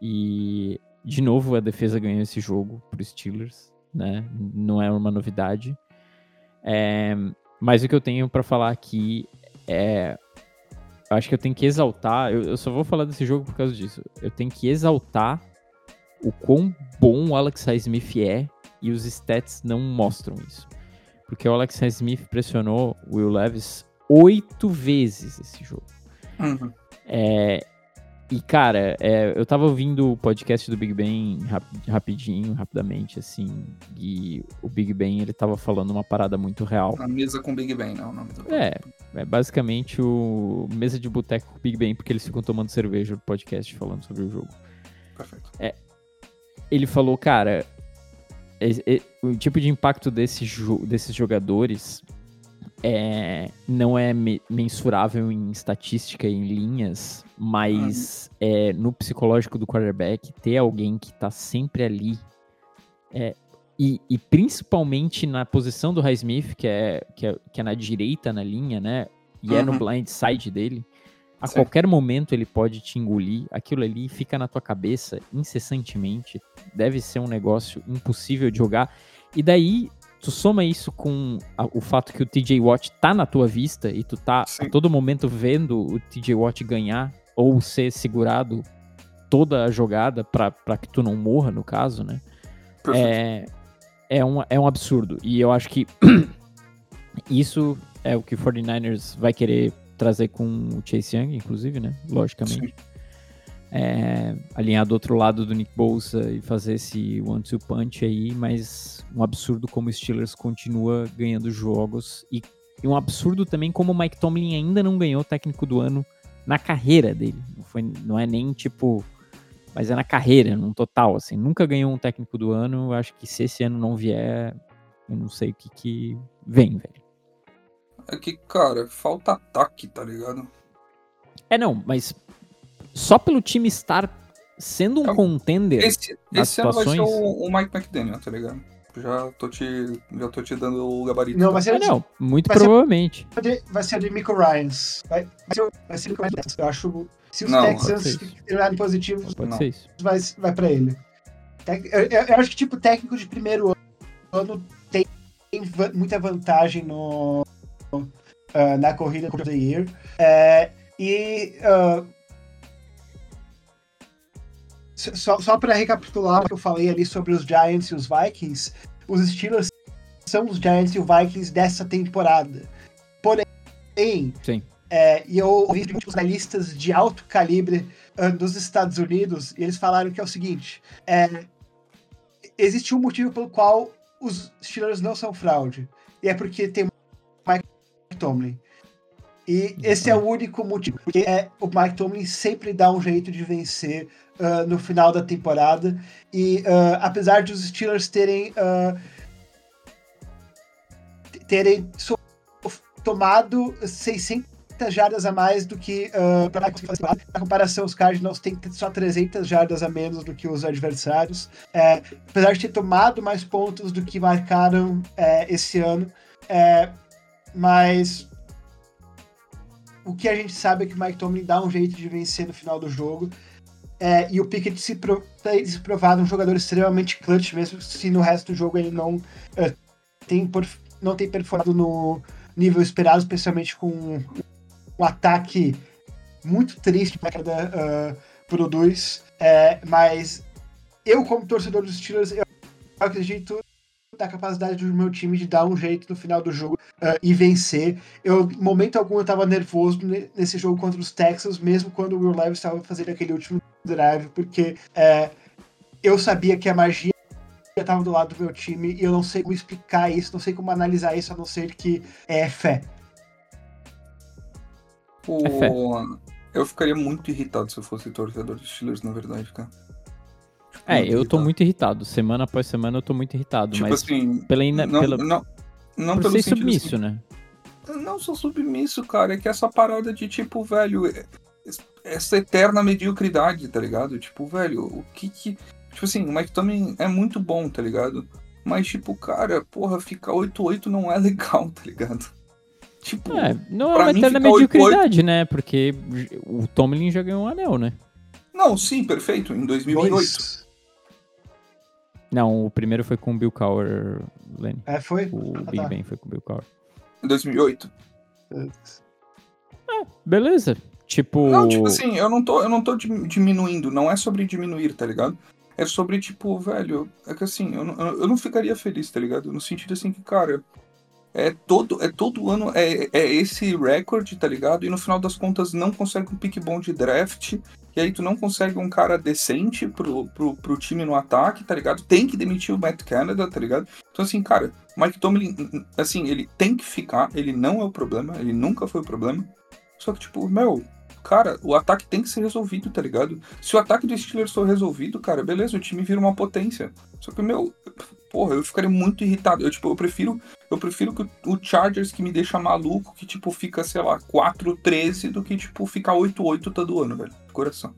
[SPEAKER 1] E, de novo, a defesa ganhou esse jogo pro Steelers, né? Não é uma novidade. É, mas o que eu tenho para falar aqui é. Eu acho que eu tenho que exaltar. Eu, eu, só vou falar desse jogo por causa disso. Eu tenho que exaltar o quão bom o Alex Smith é e os stats não mostram isso. Porque o Alex Smith pressionou o Will Levis oito vezes esse jogo.
[SPEAKER 2] Uhum.
[SPEAKER 1] É, e, cara, é, eu tava ouvindo o podcast do Big Ben rap, rapidinho, rapidamente, assim, e o Big Ben, ele tava falando uma parada muito real.
[SPEAKER 2] A mesa com o Big Ben, não, o nome do
[SPEAKER 1] É, é basicamente o mesa de boteco com o Big Ben, porque eles ficam tomando cerveja no podcast falando sobre o jogo.
[SPEAKER 2] Perfeito.
[SPEAKER 1] É, ele falou, cara, o tipo de impacto desse jo desses jogadores é, não é me mensurável em estatística, em linhas, mas uhum. é, no psicológico do quarterback, ter alguém que tá sempre ali, é, e, e, principalmente na posição do Highsmith, que é, que, é, que é na direita na linha, né? E uhum. é no uhum. blind side dele. A Sim. qualquer momento ele pode te engolir, aquilo ali fica na tua cabeça incessantemente. Deve ser um negócio impossível de jogar. E daí tu soma isso com a, o fato que o TJ Watt tá na tua vista e tu tá Sim. a todo momento vendo o TJ Watt ganhar ou ser segurado toda a jogada para que tu não morra, no caso, né? É, é, um, é um absurdo. E eu acho que <clears throat> isso é o que o 49ers vai querer trazer com o Chase Young, inclusive, né? Logicamente. É, alinhar do outro lado do Nick Bolsa e fazer esse one-two punch aí, mas um absurdo como o Steelers continua ganhando jogos e, e, um absurdo também como o Mike Tomlin ainda não ganhou técnico do ano na carreira dele. Não, foi, não é nem tipo, mas é na carreira, num total, assim. Nunca ganhou um técnico do ano. Eu acho que se esse ano não vier, eu não sei o que que vem, velho.
[SPEAKER 2] É que, cara, falta ataque, tá ligado?
[SPEAKER 1] É, não, mas só pelo time estar sendo um então, contender
[SPEAKER 2] esse, nas esse situações... ano vai ser o, o, Mike McDaniel, tá ligado? Já tô te, já tô te dando o gabarito.
[SPEAKER 3] Não, vai ser,
[SPEAKER 1] ah, não, muito vai provavelmente.
[SPEAKER 3] Ser, vai ser o de Mico Ryans. Vai, vai, ser, vai ser Ryans. Eu acho se os não, Texans terminarem positivos,
[SPEAKER 1] pode ser isso.
[SPEAKER 3] vai, vai pra ele. Eu, eu, eu, acho que, tipo, técnico de primeiro ano tem, tem muita vantagem no, uh, na corrida do the Year. É, e uh, só, só para recapitular o que eu falei ali sobre os Giants e os Vikings, os Steelers são os Giants e os Vikings dessa temporada. Porém,
[SPEAKER 1] Sim.
[SPEAKER 3] É, e eu ouvi muitos analistas de alto calibre uh, dos Estados Unidos, e eles falaram que é o seguinte: é, existe um motivo pelo qual os Steelers não são fraude, e é porque tem Mike Tomlin. E esse é o único motivo, porque é, o Mike Tomlin sempre dá um jeito de vencer uh, no final da temporada. E uh, apesar de os Steelers terem uh, terem so tomado 600 jardas a mais do que uh, para na comparação os Cardinals têm só 300 jardas a menos do que os adversários é, apesar de ter tomado mais pontos do que marcaram é, esse ano é, mas o que a gente sabe é que o Mike Tomlin dá um jeito de vencer no final do jogo é, e o Pickett se, pro, se provado um jogador extremamente clutch, mesmo se no resto do jogo ele não, uh, tem, não tem performado no nível esperado, especialmente com um ataque muito triste que cada uh, produz. É, mas eu, como torcedor dos Steelers, eu acredito da capacidade do meu time de dar um jeito no final do jogo uh, e vencer. Eu, momento algum, eu tava nervoso nesse jogo contra os Texans, mesmo quando o Will Levis estava fazendo aquele último drive, porque uh, eu sabia que a magia estava do lado do meu time e eu não sei como explicar isso, não sei como analisar isso, a não ser que é fé.
[SPEAKER 2] O... É fé. Eu ficaria muito irritado se eu fosse torcedor dos Steelers, na verdade, cara.
[SPEAKER 1] É, eu irritado. tô muito irritado. Semana após semana eu tô muito irritado. Tipo mas
[SPEAKER 2] assim.
[SPEAKER 1] Pela, ina...
[SPEAKER 2] não,
[SPEAKER 1] pela...
[SPEAKER 2] não, não
[SPEAKER 1] Por ser submisso, assim, né?
[SPEAKER 2] Não sou submisso, cara. É que essa parada de tipo, velho. essa eterna mediocridade, tá ligado? Tipo, velho, o que que. Tipo assim, o Mike Tomlin é muito bom, tá ligado? Mas, tipo, cara, porra, ficar 8-8 não é <laughs> legal, tá ligado?
[SPEAKER 1] Tipo, é, não é uma eterna mediocridade, 8... né? Porque o Tomlin já ganhou um anel, né?
[SPEAKER 2] Não, sim, perfeito, em 2008.
[SPEAKER 1] Não, o primeiro foi com o Bill Cowher, Lenny.
[SPEAKER 3] É, foi?
[SPEAKER 1] O ah, Big tá. Ben foi com o Bill Cowher.
[SPEAKER 2] Em 2008.
[SPEAKER 1] Ah, beleza. Tipo.
[SPEAKER 2] Não, tipo assim, eu não tô, eu não tô diminuindo, não é sobre diminuir, tá ligado? É sobre, tipo, velho, é que assim, eu não, eu não ficaria feliz, tá ligado? No sentido assim que, cara, é todo, é todo ano é, é esse recorde, tá ligado? E no final das contas não consegue um pick bom de draft. E aí tu não consegue um cara decente pro, pro, pro time no ataque, tá ligado? Tem que demitir o Matt Canada, tá ligado? Então assim, cara, Mike Tomlin, assim, ele tem que ficar, ele não é o problema, ele nunca foi o problema. Só que, tipo, meu, cara, o ataque tem que ser resolvido, tá ligado? Se o ataque do Steelers for resolvido, cara, beleza, o time vira uma potência. Só que, meu, porra, eu ficaria muito irritado. Eu, tipo, eu prefiro, eu prefiro que o Chargers que me deixa maluco, que, tipo, fica, sei lá, 4-13 do que, tipo, ficar 8-8 todo ano, velho. Coração.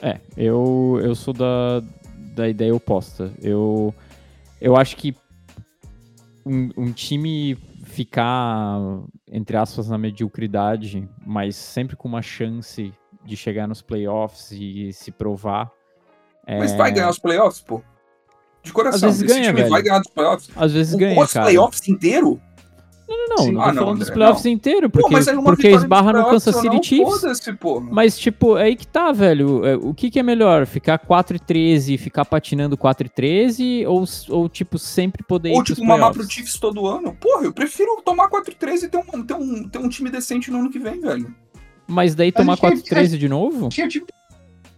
[SPEAKER 1] É, eu, eu sou da, da ideia oposta. Eu, eu acho que um, um time ficar, entre aspas, na mediocridade, mas sempre com uma chance de chegar nos playoffs e se provar.
[SPEAKER 2] Mas é... vai ganhar os playoffs, pô? De coração,
[SPEAKER 1] Às vezes ganha, velho.
[SPEAKER 2] vai ganhar dos playoffs.
[SPEAKER 1] Às vezes o, ganha,
[SPEAKER 2] os cara. playoffs inteiro?
[SPEAKER 1] Não, não, não. Não tô ah, falando dos playoffs não. inteiro, porque, pô, porque esbarra no Kansas City Chiefs. Mas, tipo, é aí que tá, velho. É, o que, que é melhor? Ficar 4 e 13 e ficar patinando 4 e 13 ou, ou tipo, sempre poder
[SPEAKER 2] ou, ir tipo, mamar pro Chiefs todo ano? Porra, eu prefiro tomar 4 e 13 e ter um, ter, um, ter um time decente no ano que vem, velho.
[SPEAKER 1] Mas daí tomar 4 e 13 de novo?
[SPEAKER 2] Tinha time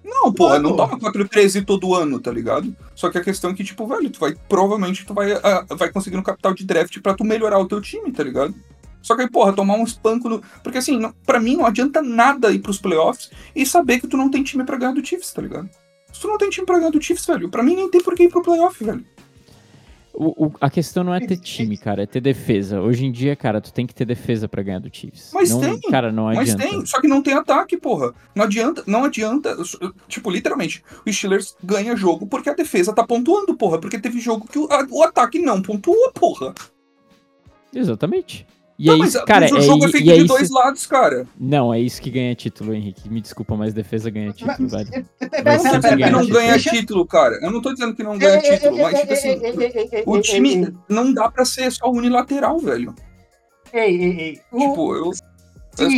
[SPEAKER 2] não, porra, não toma 4-13 todo ano, tá ligado? Só que a questão é que, tipo, velho, tu vai. Provavelmente tu vai, uh, vai conseguir um capital de draft pra tu melhorar o teu time, tá ligado? Só que aí, porra, tomar um espanco no. Porque assim, não, pra mim não adianta nada ir pros playoffs e saber que tu não tem time pra ganhar do Chiefs, tá ligado? Se tu não tem time pra ganhar do Chiefs, velho, pra mim nem tem por que ir pro playoff, velho.
[SPEAKER 1] O, o, a questão não é ter time, cara, é ter defesa. Hoje em dia, cara, tu tem que ter defesa para ganhar do Chiefs.
[SPEAKER 2] Mas
[SPEAKER 1] não,
[SPEAKER 2] tem.
[SPEAKER 1] Cara, não
[SPEAKER 2] mas
[SPEAKER 1] adianta.
[SPEAKER 2] tem, só que não tem ataque, porra. Não adianta, não adianta. Tipo, literalmente, o Steelers ganha jogo porque a defesa tá pontuando, porra. Porque teve jogo que o, a, o ataque não pontua, porra.
[SPEAKER 1] Exatamente. E não, é mas, cara, mas
[SPEAKER 2] o
[SPEAKER 1] é,
[SPEAKER 2] jogo é feito de isso... dois lados, cara.
[SPEAKER 1] Não, é isso que ganha título, Henrique. Me desculpa, mas defesa ganha título, velho.
[SPEAKER 2] Mas não é que não ganha título, cara. Eu não tô dizendo que não ganha título, mas, tipo assim, o time não dá pra ser só unilateral, velho.
[SPEAKER 3] Ei, ei, ei.
[SPEAKER 2] Tipo, eu.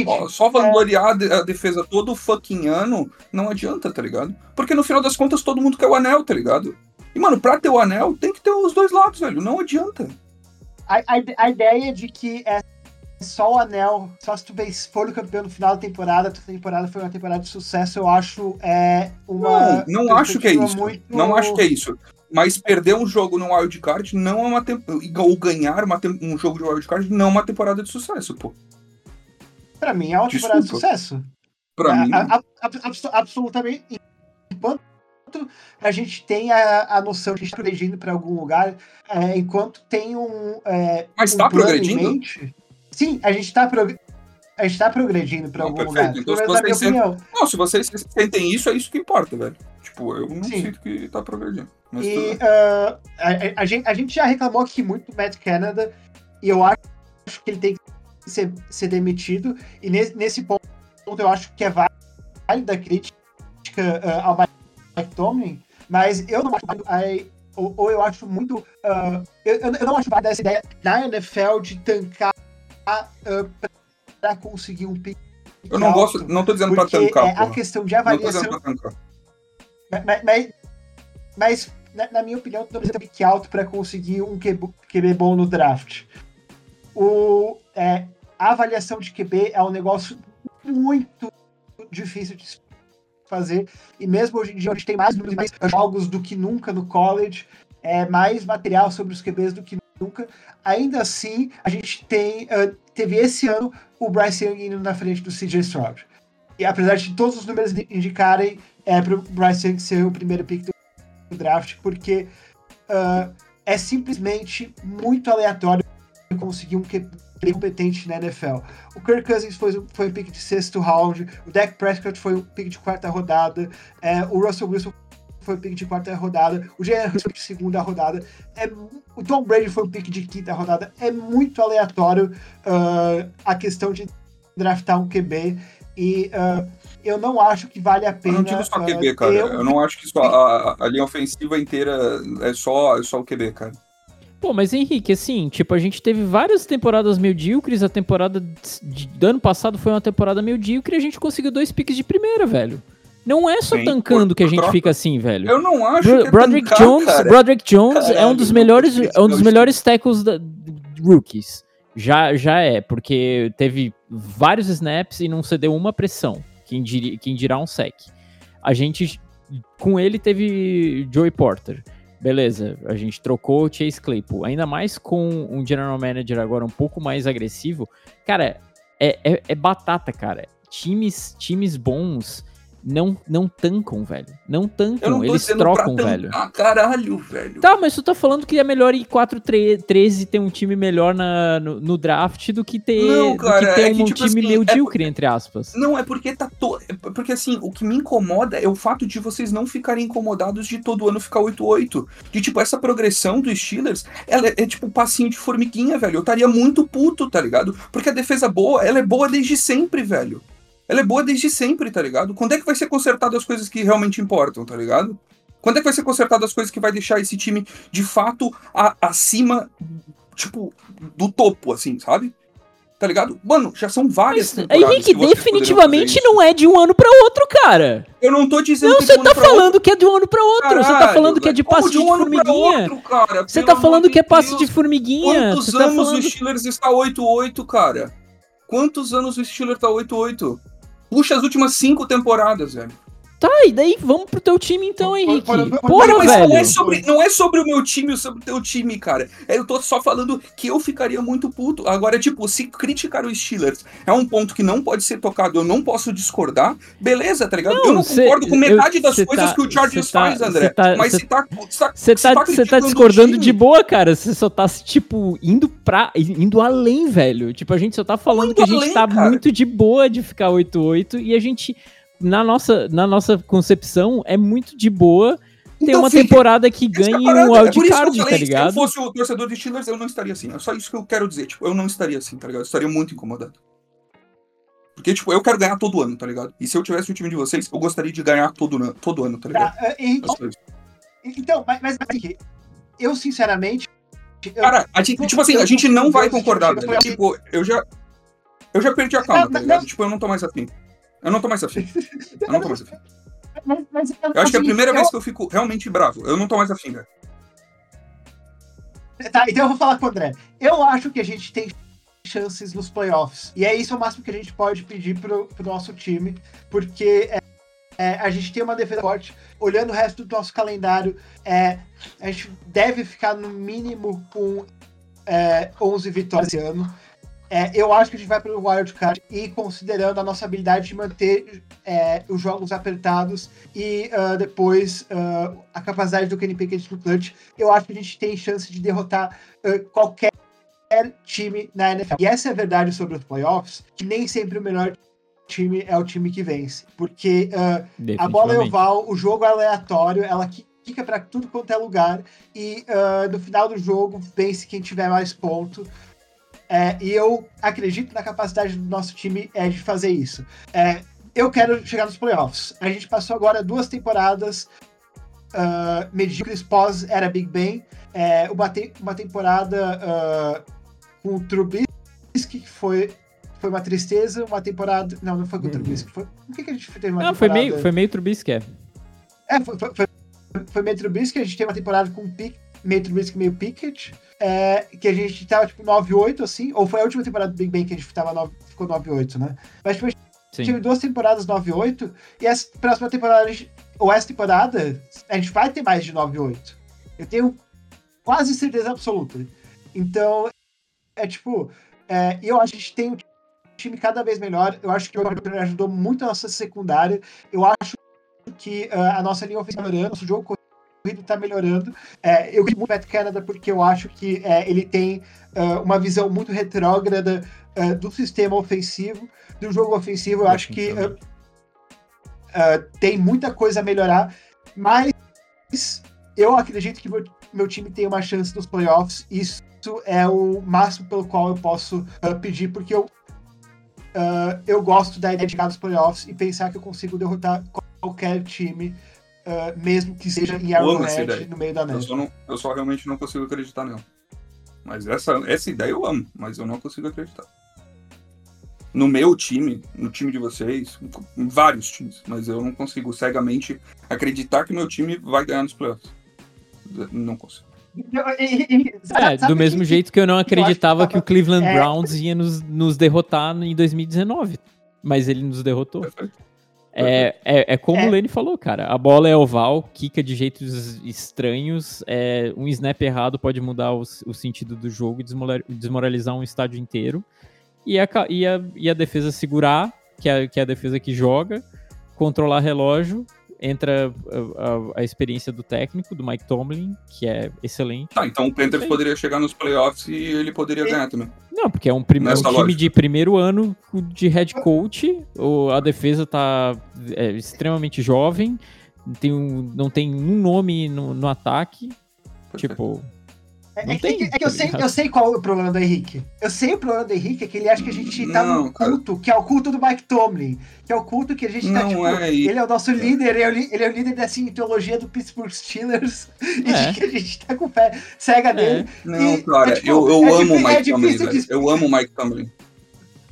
[SPEAKER 2] Só, só vangloriar a defesa todo fucking ano não adianta, tá ligado? Porque no final das contas todo mundo quer o anel, tá ligado? E, mano, pra ter o anel tem que ter os dois lados, velho. Não adianta
[SPEAKER 3] a, a, a, ideia de que é só o anel, só se tu for o campeão no final da temporada, a temporada foi uma temporada de sucesso, eu acho é uma.
[SPEAKER 2] Não, não acho que é isso. Muito... Não acho que é isso. Mas perder um jogo no wildcard não é uma ou ganhar uma um jogo de wildcard não é uma temporada de sucesso, pô.
[SPEAKER 3] Pra mim é uma Desculpa. temporada de sucesso.
[SPEAKER 2] Pra é, mim. A, a,
[SPEAKER 3] a, absolutamente. Enquanto a gente tem a, a noção de progredindo para algum lugar, é, enquanto tem um. É,
[SPEAKER 2] Mas
[SPEAKER 3] está
[SPEAKER 2] um progredindo?
[SPEAKER 3] Mente, sim, a gente está prog a gente tá progredindo para algum perfeito. lugar.
[SPEAKER 2] Então, se vocês sentem... Não, se vocês sentem isso, é isso que importa, velho. Tipo, eu não Sim. sinto que tá progredindo.
[SPEAKER 3] E uh, a, a, gente, a gente já reclamou aqui muito do Matt Canada, e eu acho que ele tem que ser, ser demitido. E nesse, nesse ponto, eu acho que é válida a crítica uh, ao Matt Mike Tomlin, mas eu não acho ou, ou, eu acho muito. Uh, eu, eu não acho válida essa ideia na NFL de tancar uh, para conseguir um pick.
[SPEAKER 2] Eu não alto, gosto, não tô dizendo para tancar. É
[SPEAKER 3] a questão de avaliação. Mas, mas, mas na, na, minha opinião, tu não precisa pick alto para conseguir um QB, QB bom no draft. O, é, a avaliação de QB é um negócio muito difícil de fazer. E mesmo hoje em dia, a gente tem mais mais jogos do que nunca no college, é, mais material sobre os QBs do que nunca. Ainda assim, a gente tem uh, teve esse ano o Bryce Young indo na frente do CJ Stroud. E apesar de todos os números indicarem é, para o Bryce Young ser o primeiro pick do draft, porque uh, é simplesmente muito aleatório conseguir um, bem competente na NFL. O Kirk Cousins foi, foi um pick de sexto round, o Dak Prescott foi um pick de quarta rodada, é, o Russell Wilson foi um pick de quarta rodada, o Jalen foi de segunda rodada, é, o Tom Brady foi um pick de quinta rodada. É muito aleatório uh, a questão de draftar um QB e uh, eu não acho que vale a pena.
[SPEAKER 2] Eu não digo só QB, cara. Eu, eu não acho que só a, a, linha ofensiva inteira é só, é só o QB, cara.
[SPEAKER 1] Pô, mas Henrique, assim, tipo, a gente teve várias temporadas medíocres, a temporada de, do ano passado foi uma temporada medíocre e a gente conseguiu dois piques de primeira, velho. Não é só tancando que a gente troca. fica assim, velho.
[SPEAKER 2] Eu não acho Bro
[SPEAKER 1] que é Broderick tancar, Jones, cara. Broderick Jones Caralho, é um dos melhores, é um dos melhores tackles da, rookies. Já, já é, porque teve vários snaps e não cedeu uma pressão. Quem, dir, quem dirá um sec. A gente, com ele, teve Joey Porter beleza, a gente trocou o Chase Claypool, ainda mais com um general manager agora um pouco mais agressivo, cara, é, é, é batata, cara. Times, times bons não, não tancam, velho. Não tancam, eles trocam, velho.
[SPEAKER 2] Ah, caralho, velho.
[SPEAKER 1] Tá, mas tu tá falando que é melhor ir 4-13 ter um time melhor na, no, no draft do que ter, não, cara, do que ter é um que, tipo time assim, medíocre, é, entre aspas.
[SPEAKER 2] Não, é porque tá to... É porque assim, o que me incomoda é o fato de vocês não ficarem incomodados de todo ano ficar 8-8. De tipo, essa progressão dos Steelers, ela é, é tipo passinho de formiguinha, velho. Eu estaria muito puto, tá ligado? Porque a defesa boa, ela é boa desde sempre, velho ela é boa desde sempre, tá ligado? Quando é que vai ser consertado as coisas que realmente importam, tá ligado? Quando é que vai ser consertado as coisas que vai deixar esse time de fato a, acima, tipo, do topo, assim, sabe? Tá ligado? Mano, já são várias
[SPEAKER 1] Mas, Henrique, definitivamente não é de um ano para outro, cara.
[SPEAKER 2] Eu não tô dizendo
[SPEAKER 1] não, que é você tá falando outro. que é de um ano para outro. Caralho, você tá falando que é de passe de, um de formiguinha. Outro, cara, você tá falando que é passe de formiguinha.
[SPEAKER 2] Quantos
[SPEAKER 1] tá
[SPEAKER 2] anos
[SPEAKER 1] falando...
[SPEAKER 2] o Steelers está 8-8, cara? Quantos anos o Steelers tá 8-8? Puxa as últimas cinco temporadas, velho.
[SPEAKER 1] Tá, e daí vamos pro teu time então, Henrique. Porra,
[SPEAKER 2] mas
[SPEAKER 1] velho.
[SPEAKER 2] Não é, sobre, não é sobre o meu time ou sobre o teu time, cara. É, eu tô só falando que eu ficaria muito puto. Agora, tipo, se criticar os Steelers é um ponto que não pode ser tocado, eu não posso discordar, beleza, tá ligado? Não, eu não cê, concordo com metade eu, das coisas tá, que o Chargers tá, faz, André.
[SPEAKER 1] Tá,
[SPEAKER 2] mas
[SPEAKER 1] se tá. Você tá, tá, tá, tá discordando de boa, cara. Você só tá, tipo, indo pra. indo além, velho. Tipo, a gente só tá falando que a gente além, tá cara. muito de boa de ficar 8-8 e a gente na nossa, na nossa concepção, é muito de boa ter então, uma filho, temporada que ganhe um wildcard, é tá ligado?
[SPEAKER 2] Se eu fosse o torcedor de Steelers, eu não estaria assim. É só isso que eu quero dizer. Tipo, eu não estaria assim, tá ligado? Eu estaria muito incomodado. Porque, tipo, eu quero ganhar todo ano, tá ligado? E se eu tivesse o time de vocês, eu gostaria de ganhar todo, todo ano, tá ligado?
[SPEAKER 3] Tá, uh, então, mas, mas eu, sinceramente.
[SPEAKER 2] Eu, Cara, a gente, tipo assim, a gente não vai concordar, velho. Tipo, eu já. Eu já perdi a calma, tá ligado? Tipo, eu não tô mais afim. Eu não tô mais afim. <laughs> Eu não tô mais afim. Mas, mas, eu acho que é a primeira eu... vez que eu fico realmente bravo. Eu não tô mais afim, velho.
[SPEAKER 3] Tá, então eu vou falar com o André. Eu acho que a gente tem chances nos playoffs. E é isso o máximo que a gente pode pedir pro, pro nosso time, porque é, é, a gente tem uma defesa forte. Olhando o resto do nosso calendário, é, a gente deve ficar no mínimo com é, 11 vitórias esse ano. É, eu acho que a gente vai pelo wildcard e considerando a nossa habilidade de manter é, os jogos apertados e uh, depois uh, a capacidade do Kenny Pickett no clutch, eu acho que a gente tem chance de derrotar uh, qualquer time na NFL. E essa é a verdade sobre os playoffs, que nem sempre o melhor time é o time que vence. Porque a bola é oval, o jogo é aleatório, ela fica para tudo quanto é lugar e no final do jogo vence quem tiver mais pontos. É, e eu acredito na capacidade do nosso time é, de fazer isso. É, eu quero chegar nos playoffs. A gente passou agora duas temporadas uh, medíocres pós era Big Ben. É, uma, te uma temporada uh, com o Trubisky, que foi, foi uma tristeza. Uma temporada. Não, não foi com o Trubisky. Foi... Por que, que a gente teve uma
[SPEAKER 1] não, temporada? Foi meio, foi meio Trubisky, é.
[SPEAKER 3] É, foi, foi, foi, foi meio Trubisky. A gente teve uma temporada com o Pick meio Trubisky, meio Pickett, é, que a gente tava, tipo, 9-8, assim, ou foi a última temporada do Big Bang que a gente tava 9, ficou 9-8, né? Mas, tipo, a gente Sim. teve duas temporadas 9-8, e essa próxima temporada, gente, ou essa temporada, a gente vai ter mais de 9-8. Eu tenho quase certeza absoluta. Então, é tipo, é, eu acho que a gente tem um time cada vez melhor. Eu acho que o ajudou muito a nossa secundária. Eu acho que uh, a nossa linha ofensiva, nosso jogo corrida está melhorando. É, eu gosto muito do Matt Canada porque eu acho que é, ele tem uh, uma visão muito retrógrada uh, do sistema ofensivo, do jogo ofensivo. Eu acho que uh, tem muita coisa a melhorar, mas eu acredito que meu, meu time tem uma chance nos playoffs. Isso é o máximo pelo qual eu posso pedir, porque eu, eu gosto da ideia de chegar nos playoffs e pensar que eu consigo derrotar qualquer time uh, mesmo que seja em Arrowhead, no meio da neve.
[SPEAKER 2] Eu só, não, eu só realmente não consigo acreditar nela. Mas essa, essa ideia eu amo, mas eu não consigo acreditar. No meu time, no time de vocês, em vários times, mas eu não consigo cegamente acreditar que meu time vai ganhar nos playoffs. Não consigo.
[SPEAKER 1] É, do mesmo jeito que eu não acreditava que o Cleveland é. Browns ia nos, nos derrotar em 2019. Mas ele nos derrotou. Perfeito. É, é, é como é. o Lenny falou, cara. A bola é oval, quica de jeitos estranhos. É, um snap errado pode mudar o, o sentido do jogo e desmoralizar um estádio inteiro. E a, e a, e a defesa segurar, que é, que é a defesa que joga, controlar relógio entra a, a, a, experiência do técnico, do Mike Tomlin, que é excelente.
[SPEAKER 2] Tá, então o Panthers poderia chegar nos playoffs e ele poderia ganhar também.
[SPEAKER 1] Não, porque é um, prim... é um time de primeiro ano de head coach, a defesa tá é, extremamente jovem, tem um, não tem um nome no, no ataque. Tipo,
[SPEAKER 3] é, é, tem, é, que eu sei, eu sei qual é o problema do Henrique. Eu sei o problema do Henrique, é que ele acha que a gente tá não, num culto, cara. que é o culto do Mike Tomlin. Que é o culto que a gente tá, não tipo, é ele é o nosso líder, ele é o, ele é o líder dessa mitologia do Pittsburgh Steelers. <laughs> É. E que a gente tá com fé cega dele.
[SPEAKER 2] É. Não, e, cara, tipo, eu, eu amo o Mike Tomlin, velho. Eu amo o Mike Tomlin.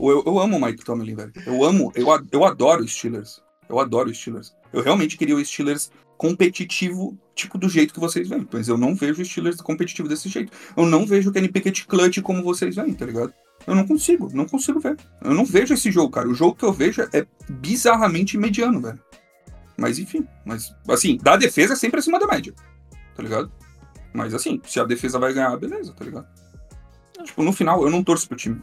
[SPEAKER 2] Eu, eu amo o Mike Tomlin, velho. Eu amo, eu, eu adoro os Steelers. Eu adoro os Steelers. Eu realmente queria os Steelers competitivo, tipo, do jeito que vocês veem. Mas eu não vejo Steelers competitivo desse jeito. Eu não vejo o Kenny Pickett clutch como vocês veem, tá ligado? Eu não consigo, não consigo ver. Eu não vejo esse jogo, cara. O jogo que eu vejo é bizarramente mediano, velho. Mas enfim, mas assim, da defesa é sempre acima da média, tá ligado? Mas assim, se a defesa vai ganhar, beleza, tá ligado? Tipo, no final, eu não torço pro time.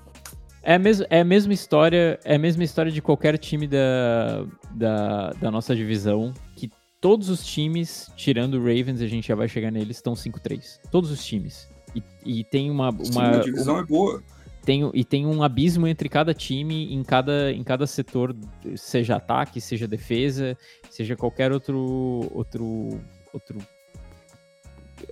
[SPEAKER 1] É a, mes é a mesma história, é a mesma história de qualquer time da, da, da nossa divisão que todos os times, tirando o Ravens, a gente já vai chegar neles, estão 5-3. Todos os times. E, e tem uma. uma Sim,
[SPEAKER 2] a divisão
[SPEAKER 1] uma,
[SPEAKER 2] é boa.
[SPEAKER 1] Tem, e tem um abismo entre cada time, em cada, em cada setor, seja ataque, seja defesa, seja qualquer outro, outro, outro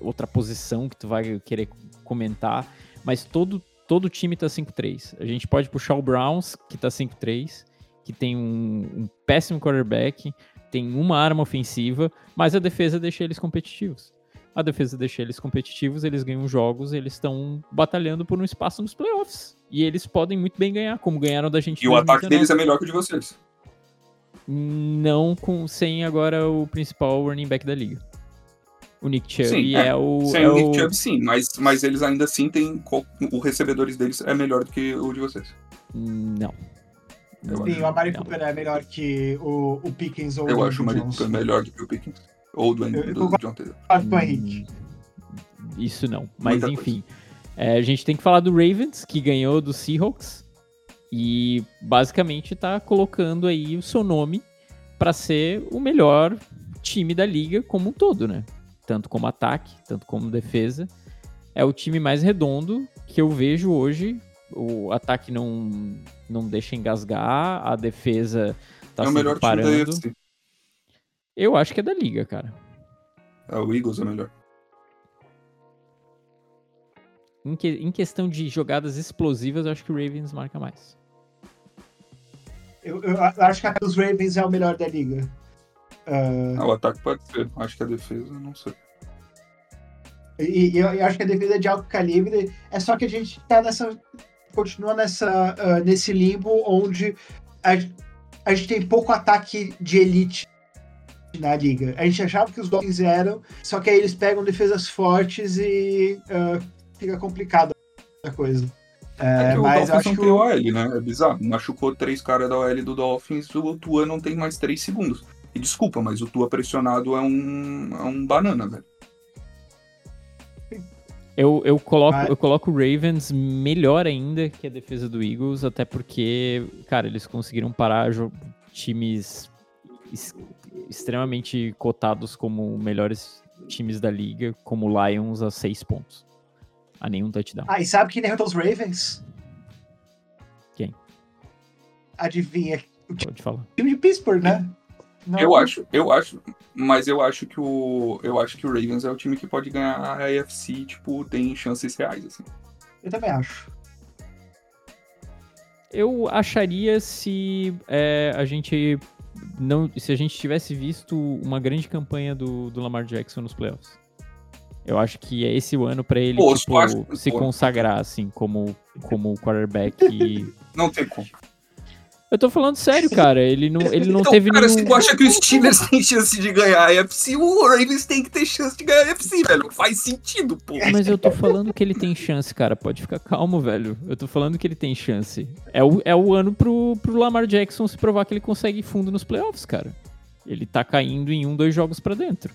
[SPEAKER 1] outra posição que tu vai querer comentar, mas todo, todo time tá 5-3. A gente pode puxar o Browns, que tá 5-3, que tem um, um péssimo quarterback, tem uma arma ofensiva, mas a defesa deixa eles competitivos. A defesa deixa eles competitivos, eles ganham jogos, eles estão batalhando por um espaço nos playoffs. E eles podem muito bem ganhar, como ganharam da gente.
[SPEAKER 2] E o ataque deles é melhor que o de vocês.
[SPEAKER 1] Não com sem agora o principal running back da liga. O Nick Chubb sim, é, é, o.
[SPEAKER 2] Sem
[SPEAKER 1] é
[SPEAKER 2] o Nick Chubb, sim, mas, mas eles ainda assim têm. Os recebedores deles é melhor do que o de vocês.
[SPEAKER 1] Não.
[SPEAKER 3] Eu Sim, o Amari Cooper é melhor que o, o Pickens ou
[SPEAKER 2] eu
[SPEAKER 3] o
[SPEAKER 2] Eu acho o Amari Cooper melhor do que o Pickens. Ou do, eu, do, do John Taylor.
[SPEAKER 1] Hum, isso não. Mas Muita enfim. É, a gente tem que falar do Ravens, que ganhou do Seahawks. E basicamente tá colocando aí o seu nome para ser o melhor time da liga como um todo, né? Tanto como ataque, tanto como defesa. É o time mais redondo que eu vejo hoje o ataque não, não deixa engasgar, a defesa tá é o melhor parando. Time da UFC. Eu acho que é da liga, cara.
[SPEAKER 2] É, o Eagles é melhor.
[SPEAKER 1] Em, que, em questão de jogadas explosivas, eu acho que o Ravens marca mais.
[SPEAKER 3] Eu, eu acho que os Ravens é o melhor da liga.
[SPEAKER 2] Uh... o ataque pode ser. Acho que a defesa, não sei.
[SPEAKER 3] E, e eu, eu, acho que a defesa é de alto calibre. É só que a gente tá nessa continua nessa, uh, nesse limbo onde a, a gente tem pouco ataque de elite na liga. A gente achava que os Dolphins eram, só que aí eles pegam defesas fortes e uh, fica complicado a coisa.
[SPEAKER 2] É, é que mas o Dolphins não tem o... OL, né? É bizarro. Machucou três caras da OL do Dolphins, o Tua não tem mais três segundos. E desculpa, mas o Tua pressionado é um, é um banana, velho.
[SPEAKER 1] Eu, eu, coloco, eu coloco o Ravens melhor ainda que a defesa do Eagles, até porque, cara, eles conseguiram parar times extremamente cotados como melhores times da liga, como o Lions, a seis pontos. A nenhum touchdown.
[SPEAKER 3] Ah, e sabe quem derrotou os Ravens?
[SPEAKER 1] Quem?
[SPEAKER 3] Adivinha.
[SPEAKER 1] Pode falar. O
[SPEAKER 3] time de Pittsburgh, né?
[SPEAKER 2] Não. Eu acho, eu acho, mas eu acho que o eu acho que o Ravens é o time que pode ganhar a AFC, tipo, tem chances reais assim.
[SPEAKER 3] Eu também acho.
[SPEAKER 1] Eu acharia se é, a gente não, se a gente tivesse visto uma grande campanha do, do Lamar Jackson nos playoffs. Eu acho que é esse o ano para ele Pô, tipo, se consagrar assim como como quarterback. <laughs>
[SPEAKER 2] Não tem como.
[SPEAKER 1] Eu tô falando sério, cara. Ele não, ele não
[SPEAKER 2] então,
[SPEAKER 1] teve
[SPEAKER 2] cara, nenhum... se tu acha que os Steelers <laughs> têm chance de ganhar a UFC, o Ravens tem que ter chance de ganhar a UFC, velho. Faz sentido, pô.
[SPEAKER 1] Mas eu tô falando que ele tem chance, cara. Pode ficar calmo, velho. Eu tô falando que ele tem chance. É o, é o ano pro, pro Lamar Jackson se provar que ele consegue fundo nos playoffs, cara. Ele tá caindo em um, dois jogos para dentro.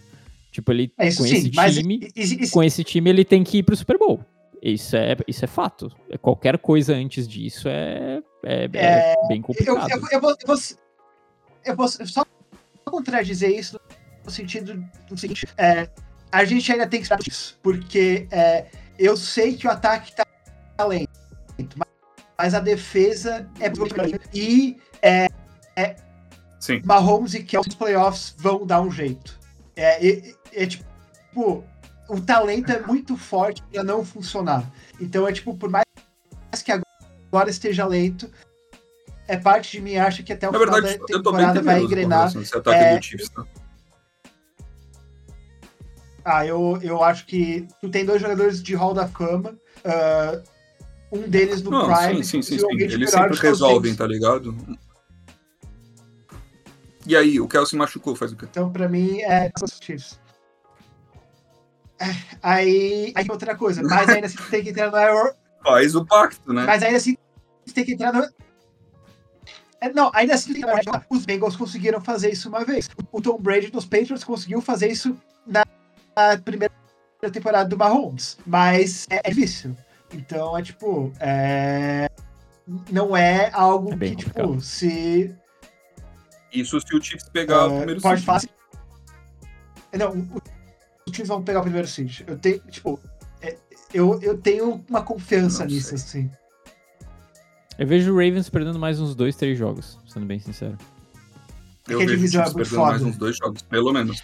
[SPEAKER 1] Tipo, ele
[SPEAKER 3] é
[SPEAKER 1] com sim, esse time, isso... com esse time ele tem que ir pro Super Bowl. Isso é, isso é fato. Qualquer coisa antes disso é, é, é, é bem complicado.
[SPEAKER 3] Eu, eu, eu, vou, eu, vou, eu vou só contradizer isso no sentido do seguinte: é, a gente ainda tem que esperar isso, porque é, eu sei que o ataque tá lento, mas a defesa é e é, é
[SPEAKER 2] Sim.
[SPEAKER 3] Mahomes e Kelsey nos playoffs vão dar um jeito. É, é, é tipo o talento é muito forte para não funcionar. Então é tipo, por mais que agora esteja lento, é parte de mim acha que até o
[SPEAKER 2] Na
[SPEAKER 3] final
[SPEAKER 2] verdade,
[SPEAKER 3] da temporada vai engrenar.
[SPEAKER 2] É... Chiefs, tá?
[SPEAKER 3] Ah, eu, eu acho que tu tem dois jogadores de Hall da Fama. Uh, um deles no não, Prime.
[SPEAKER 2] Sim, sim, sim. sim. Eles sempre resolvem, tá ligado? E aí, o Kelsey machucou, faz o quê?
[SPEAKER 3] Então, pra mim, é Chiefs. Aí, aí outra coisa, mas ainda assim tem que entrar no error.
[SPEAKER 2] Faz o pacto, né?
[SPEAKER 3] Mas ainda assim tem que entrar no. É, não, ainda assim Os Bengals conseguiram fazer isso uma vez. O Tom Brady dos Patriots conseguiu fazer isso na, primeira temporada do Mahomes. Mas é, é difícil. Então é tipo. É... Não é algo é que, tipo, se.
[SPEAKER 2] Isso se o Chiefs pegar o é, primeiro
[SPEAKER 3] Pode fácil. Não, os times vão pegar o primeiro seed. Eu tenho, tipo, eu, eu tenho uma confiança não nisso, sei. assim.
[SPEAKER 1] Eu vejo o Ravens perdendo mais uns dois, três jogos, sendo bem sincero.
[SPEAKER 2] Eu vejo o Chiefs perdendo foda. mais uns dois jogos, pelo menos.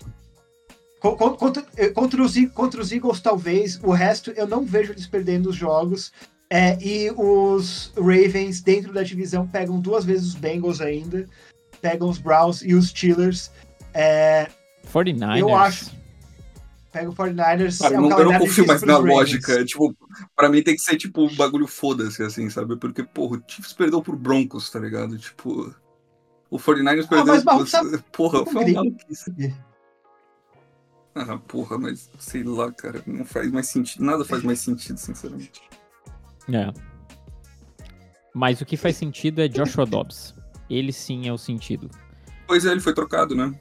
[SPEAKER 3] Contra, eh, contra, os, contra os Eagles, talvez. O resto, eu não vejo eles perdendo os jogos. É, e os Ravens, dentro da divisão, pegam duas vezes os Bengals ainda. Pegam os Browns e os Steelers. É,
[SPEAKER 1] 49ers.
[SPEAKER 3] Eu acho pega o 49ers.
[SPEAKER 2] Cara, é um não, eu não confio mais na lógica. Tipo, pra mim tem que ser tipo um bagulho foda-se, assim, sabe? Porque, porra, o Chiefs perdeu pro Broncos, tá ligado? Tipo. O 49ers perdeu. Ah, mas pro... <laughs> Porra, foi uma maluquice. Ah, porra, mas sei lá, cara. Não faz mais sentido. Nada faz mais sentido, sinceramente.
[SPEAKER 1] É. Mas o que faz sentido é Joshua Dobbs. Ele sim é o sentido.
[SPEAKER 2] Pois é, ele foi trocado, né?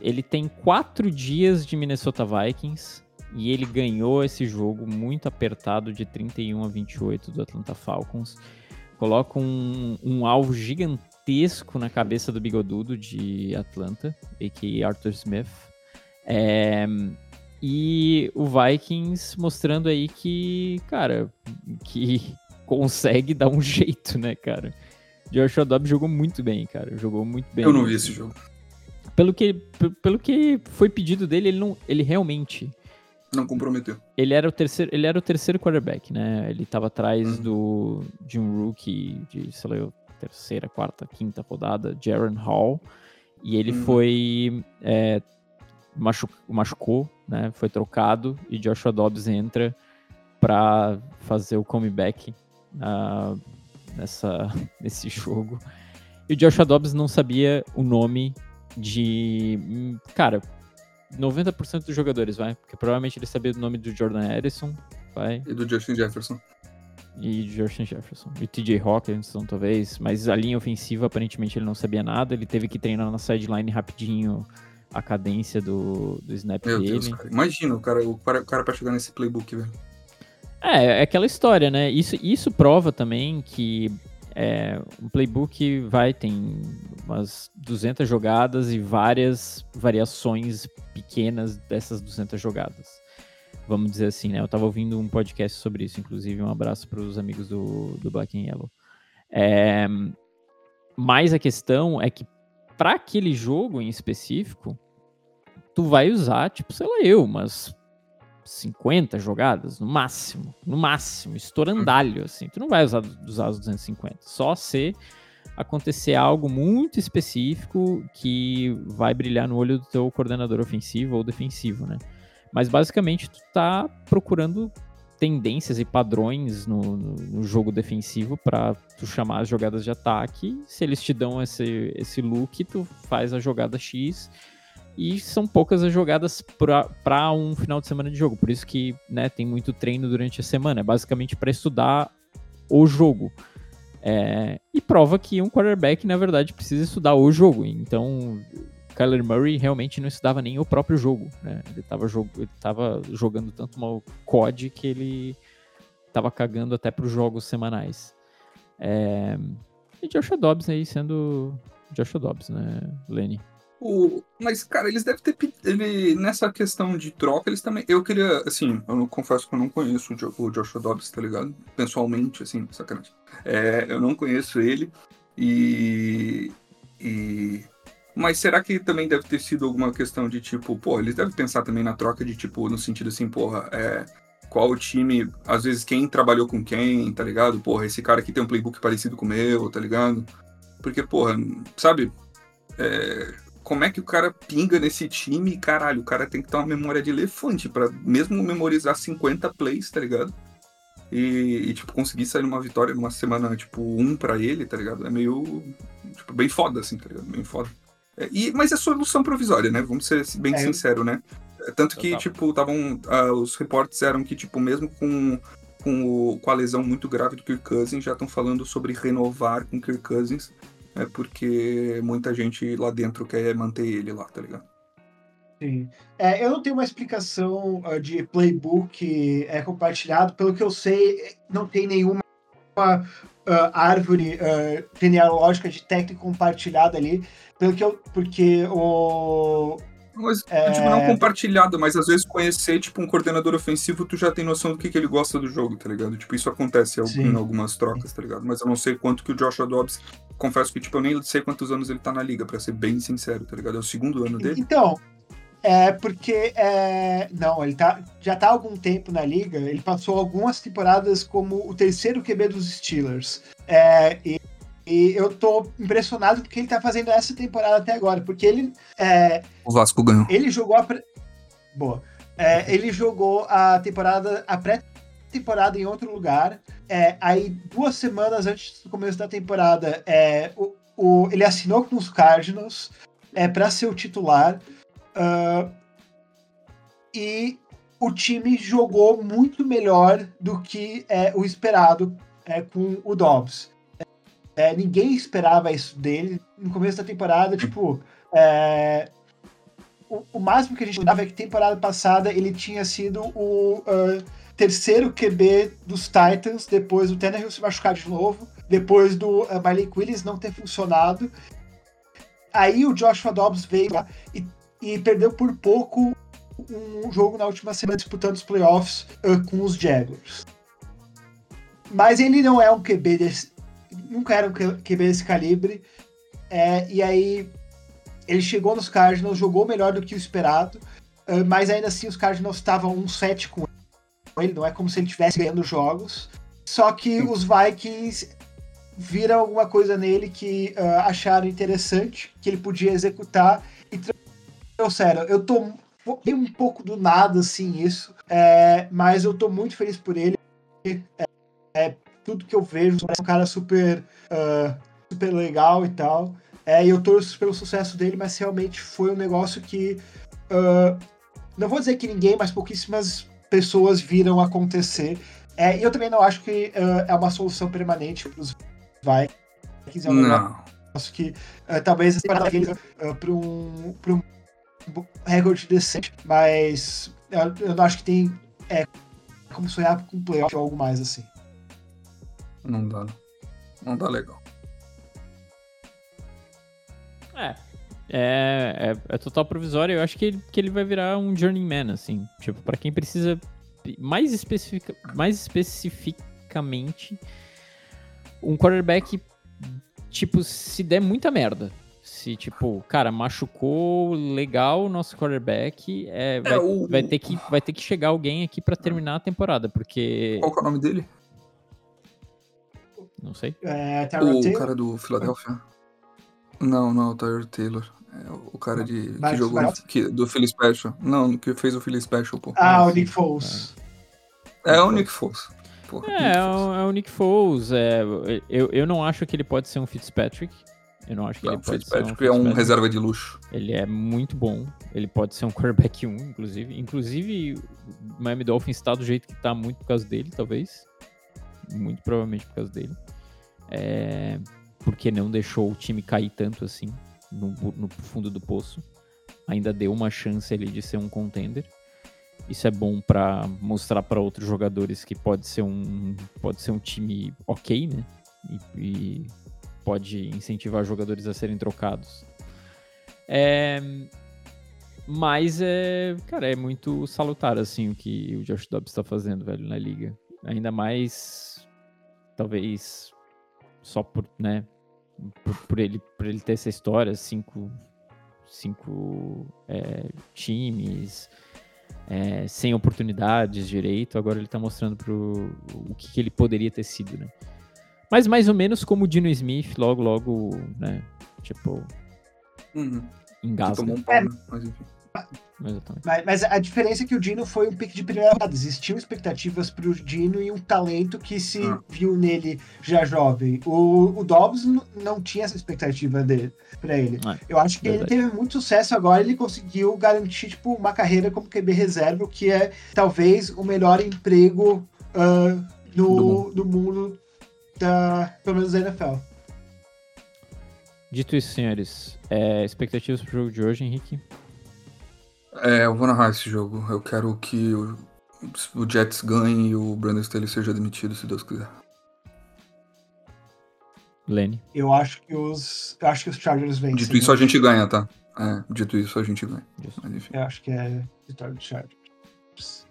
[SPEAKER 1] Ele tem quatro dias de Minnesota Vikings e ele ganhou esse jogo muito apertado de 31 a 28 do Atlanta Falcons. Coloca um, um alvo gigantesco na cabeça do bigodudo de Atlanta, a.k.a. Arthur Smith. É, e o Vikings mostrando aí que, cara, que <laughs> consegue dar um jeito, né, cara? Joshua Dobbs jogou muito bem, cara. Jogou muito bem.
[SPEAKER 2] Eu não vi esse jogo
[SPEAKER 1] pelo que, pelo que foi pedido dele, ele, não, ele realmente.
[SPEAKER 2] Não comprometeu.
[SPEAKER 1] Ele era o terceiro, ele era o terceiro quarterback, né? Ele estava atrás uhum. do, de um rookie de, sei lá, terceira, quarta, quinta rodada, Jaron Hall. E ele uhum. foi. É, machu, machucou, né? Foi trocado e Joshua Dobbs entra para fazer o comeback uh, nessa, <laughs> nesse jogo. E o Joshua Dobbs não sabia o nome de. Cara, 90% dos jogadores, vai. Porque provavelmente ele sabia o nome do Jordan Edison, vai.
[SPEAKER 2] E do Justin Jefferson.
[SPEAKER 1] E Justin Jefferson. E TJ Hawkinson, talvez. Mas a linha ofensiva, aparentemente, ele não sabia nada. Ele teve que treinar na sideline rapidinho a cadência do, do snap Meu dele. Deus,
[SPEAKER 2] cara. Imagina o cara, o cara, o cara pra chegar nesse playbook, velho.
[SPEAKER 1] É, é aquela história, né? Isso, isso prova também que é, um playbook vai, tem umas 200 jogadas e várias variações pequenas dessas 200 jogadas. Vamos dizer assim, né? Eu tava ouvindo um podcast sobre isso, inclusive um abraço para os amigos do, do Black and Yellow. É, mas a questão é que para aquele jogo em específico, tu vai usar, tipo, sei lá eu, umas 50 jogadas, no máximo. No máximo, estourandalho, assim. Tu não vai usar, usar os 250. Só se acontecer algo muito específico que vai brilhar no olho do teu coordenador ofensivo ou defensivo, né? Mas basicamente tu tá procurando tendências e padrões no, no, no jogo defensivo para tu chamar as jogadas de ataque. Se eles te dão esse, esse look, tu faz a jogada X e são poucas as jogadas para um final de semana de jogo. Por isso que né, tem muito treino durante a semana. É basicamente para estudar o jogo. É, e prova que um quarterback, na verdade, precisa estudar o jogo. Então, Kyler Murray realmente não estudava nem o próprio jogo. Né? Ele estava ele jogando tanto mal COD que ele estava cagando até para os jogos semanais. É, e Joshua Dobbs aí sendo Joshua Dobbs, né, Lenny?
[SPEAKER 2] O, mas, cara, eles devem ter. Ele, nessa questão de troca, eles também. Eu queria, assim, eu não, confesso que eu não conheço o, Joshua Dobbs, tá ligado? Pessoalmente, assim, sacanagem. É, eu não conheço ele. E. E. Mas será que também deve ter sido alguma questão de tipo, pô, eles devem pensar também na troca de tipo, no sentido assim, porra, é. Qual o time, às vezes quem trabalhou com quem, tá ligado? Porra, esse cara aqui tem um playbook parecido com o meu, tá ligado? Porque, porra, sabe? É, como é que o cara pinga nesse time? Caralho, o cara tem que ter uma memória de elefante para mesmo memorizar 50 plays, tá ligado? E, e, tipo, conseguir sair numa vitória numa semana, tipo, um para ele, tá ligado? É meio, tipo, bem foda, assim, tá ligado? Bem foda. É, e, mas é solução provisória, né? Vamos ser bem é, sinceros, né? É, tanto que, tipo, estavam. Uh, os reportes eram que, tipo, mesmo com, com, o, com a lesão muito grave do Kirk Cousins, já estão falando sobre renovar com o Kirk Cousins é porque muita gente lá dentro quer manter ele lá, tá ligado?
[SPEAKER 3] Sim. É, eu não tenho uma explicação uh, de playbook é, compartilhado. Pelo que eu sei, não tem nenhuma uh, árvore uh, genealógica de técnica compartilhada ali. Pelo que eu, porque o,
[SPEAKER 2] mas, é... tipo, não compartilhado, mas às vezes conhecer, tipo, um coordenador ofensivo, tu já tem noção do que, que ele gosta do jogo, tá ligado? Tipo, isso acontece em algumas trocas, tá ligado? Mas eu não sei quanto que o Joshua Dobbs, confesso que, tipo, eu nem sei quantos anos ele tá na liga, pra ser bem sincero, tá ligado? É o segundo ano dele.
[SPEAKER 3] Então, é porque, é... não, ele tá, já tá há algum tempo na liga, ele passou algumas temporadas como o terceiro QB dos Steelers. É, e e eu tô impressionado com o que ele tá fazendo essa temporada até agora, porque ele. É,
[SPEAKER 2] o Vasco ganhou.
[SPEAKER 3] Ele jogou a. Pre... Boa. É, ele jogou a temporada, a pré-temporada em outro lugar. É, aí, duas semanas antes do começo da temporada, é, o, o, ele assinou com os Cardinals é, para ser o titular. Uh, e o time jogou muito melhor do que é, o esperado é, com o Dobbs. É, ninguém esperava isso dele. No começo da temporada, tipo, é, o, o, máximo que a gente dava é que temporada passada ele tinha sido o uh, terceiro QB dos Titans, depois do Tannehill se machucar de novo, depois do uh, Malik Willis não ter funcionado. Aí o Joshua Dobbs veio lá e, e perdeu por pouco um jogo na última semana disputando os playoffs uh, com os Jaguars. Mas ele não é um QB desse, nunca era um QB desse calibre. É, e aí ele chegou nos Cardinals, jogou melhor do que o esperado, uh, mas ainda assim os Cardinals estavam 1-7 com ele, não é como se ele estivesse ganhando jogos. Só que Sim. os Vikings viram alguma coisa nele que uh, acharam interessante, que ele podia executar e trouxeram. Eu tô um pouco do nada, assim, isso, é, mas eu tô muito feliz por ele. É, é, tudo que eu vejo, é um cara super, uh, super legal e tal. É, e eu torço pelo sucesso dele, mas realmente foi um negócio que. Uh, não vou dizer que ninguém, mas pouquíssimas pessoas viram acontecer. É, e eu também não acho que uh, é uma solução permanente para os Vikings. É um não. negócio que uh, talvez uh, para um, um recorde decente, mas eu, eu não acho que tem é, como sonhar com um playoff ou algo mais assim.
[SPEAKER 2] Não dá. Não dá legal.
[SPEAKER 1] É. É, é, é, total provisório. Eu acho que ele, que ele vai virar um journeyman, assim. Tipo, para quem precisa mais, especifica, mais especificamente um quarterback, tipo, se der muita merda. Se, tipo, cara, machucou legal o nosso quarterback, é, vai, é, o... vai, ter que, vai ter que chegar alguém aqui para terminar a temporada, porque...
[SPEAKER 2] Qual é o nome dele?
[SPEAKER 1] Não sei.
[SPEAKER 3] É,
[SPEAKER 2] o Taylor? cara do Philadelphia. Não, não, o Tyler Taylor. É o cara de, que jogou que, do Philly Special. Não, que fez o Philly Special, pô.
[SPEAKER 3] Ah, o Nick Foles.
[SPEAKER 2] É, é o Nick Foles.
[SPEAKER 1] Porra, é, Nick Foles. é o Nick Foles. É, eu, eu não acho que ele pode ser um Fitzpatrick. Eu não acho que não, ele pode
[SPEAKER 2] Fitzpatrick
[SPEAKER 1] ser um
[SPEAKER 2] Fitzpatrick é um reserva de luxo.
[SPEAKER 1] Ele é muito bom. Ele pode ser um quarterback 1, inclusive. Inclusive, o Miami Dolphins está do jeito que está muito por causa dele, talvez. Muito provavelmente por causa dele. É, porque não deixou o time cair tanto assim no, no fundo do poço. Ainda deu uma chance ali de ser um contender. Isso é bom para mostrar para outros jogadores que pode ser um pode ser um time ok, né? E, e pode incentivar jogadores a serem trocados. É, mas é, cara, é muito salutar assim o que o Josh Dobbs está fazendo, velho, na liga. Ainda mais talvez só por, né, por, por, ele, por ele ter essa história, cinco, cinco é, times, é, sem oportunidades direito, agora ele tá mostrando pro, o que, que, ele poderia ter sido, né? Mas mais ou menos como o Dino Smith, logo, logo, né? Tipo,
[SPEAKER 2] uhum.
[SPEAKER 1] engasga.
[SPEAKER 2] Um pau, né? Mas enfim.
[SPEAKER 3] Mas, mas, a diferença é que o Dino foi um pique de primeira rodada. Existiam expectativas para o Dino e um talento que se ah. viu nele já jovem. O, o Dobbs não tinha essa expectativa dele para ele. É, Eu acho que verdade. ele teve muito sucesso agora. Ele conseguiu garantir tipo, uma carreira como QB reserva, o que é talvez o melhor emprego uh, no, do mundo. mundo da, pelo menos da NFL.
[SPEAKER 1] Dito isso, senhores, é, expectativas para o jogo de hoje, Henrique?
[SPEAKER 2] É, eu vou narrar esse jogo. Eu quero que o, o Jets ganhe e o Brandon Staley seja demitido, se Deus quiser.
[SPEAKER 1] Lenny.
[SPEAKER 3] Eu acho que os. Eu acho que os Chargers vencem.
[SPEAKER 2] Dito isso, a gente ganha, tá? É, dito isso, a gente ganha. Mas, enfim.
[SPEAKER 3] Eu acho que é vitória do Chargers.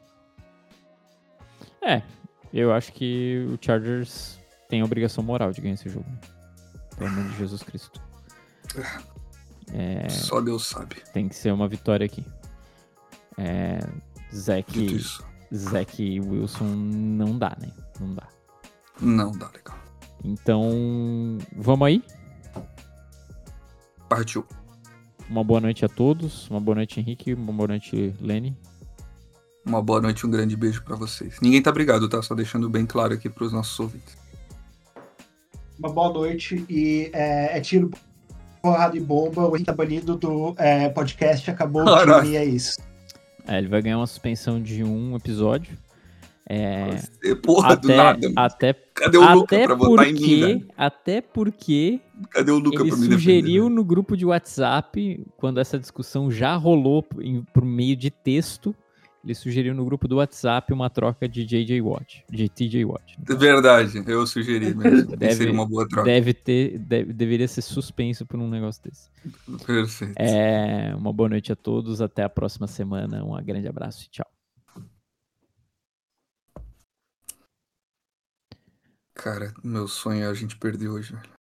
[SPEAKER 1] É, eu acho que o Chargers tem a obrigação moral de ganhar esse jogo. Pelo nome de Jesus Cristo.
[SPEAKER 2] É, Só Deus sabe.
[SPEAKER 1] Tem que ser uma vitória aqui. É, Zack, Zack Wilson não dá, né? Não dá.
[SPEAKER 2] Não dá, legal.
[SPEAKER 1] Então, vamos aí?
[SPEAKER 2] Partiu.
[SPEAKER 1] Uma boa noite a todos. Uma boa noite, Henrique. Uma boa noite, Lenny.
[SPEAKER 2] Uma boa noite e um grande beijo para vocês. Ninguém tá brigado, tá? Só deixando bem claro aqui pros nossos ouvintes.
[SPEAKER 3] Uma boa noite e é, é tiro, porrada e bomba. O Henrique tá banido do é, podcast. Acabou o time e é isso.
[SPEAKER 1] É, ele vai ganhar uma suspensão de um episódio. É,
[SPEAKER 2] Porra, até, do nada.
[SPEAKER 1] Até,
[SPEAKER 2] Cadê o Luca pra porque, votar em mim,
[SPEAKER 1] Até porque
[SPEAKER 2] Cadê o Luca
[SPEAKER 1] ele sugeriu no grupo de WhatsApp, quando essa discussão já rolou por meio de texto, ele sugeriu no grupo do WhatsApp uma troca de JJ Watt, de TJ Watt.
[SPEAKER 2] Verdade, eu sugeri mesmo. Deve, seria uma boa troca.
[SPEAKER 1] Deve ter, deve, deveria ser suspenso por um negócio desse.
[SPEAKER 2] Perfeito.
[SPEAKER 1] É, uma boa noite a todos, até a próxima semana. Um grande abraço e tchau.
[SPEAKER 2] Cara, meu sonho é a gente perder hoje, velho.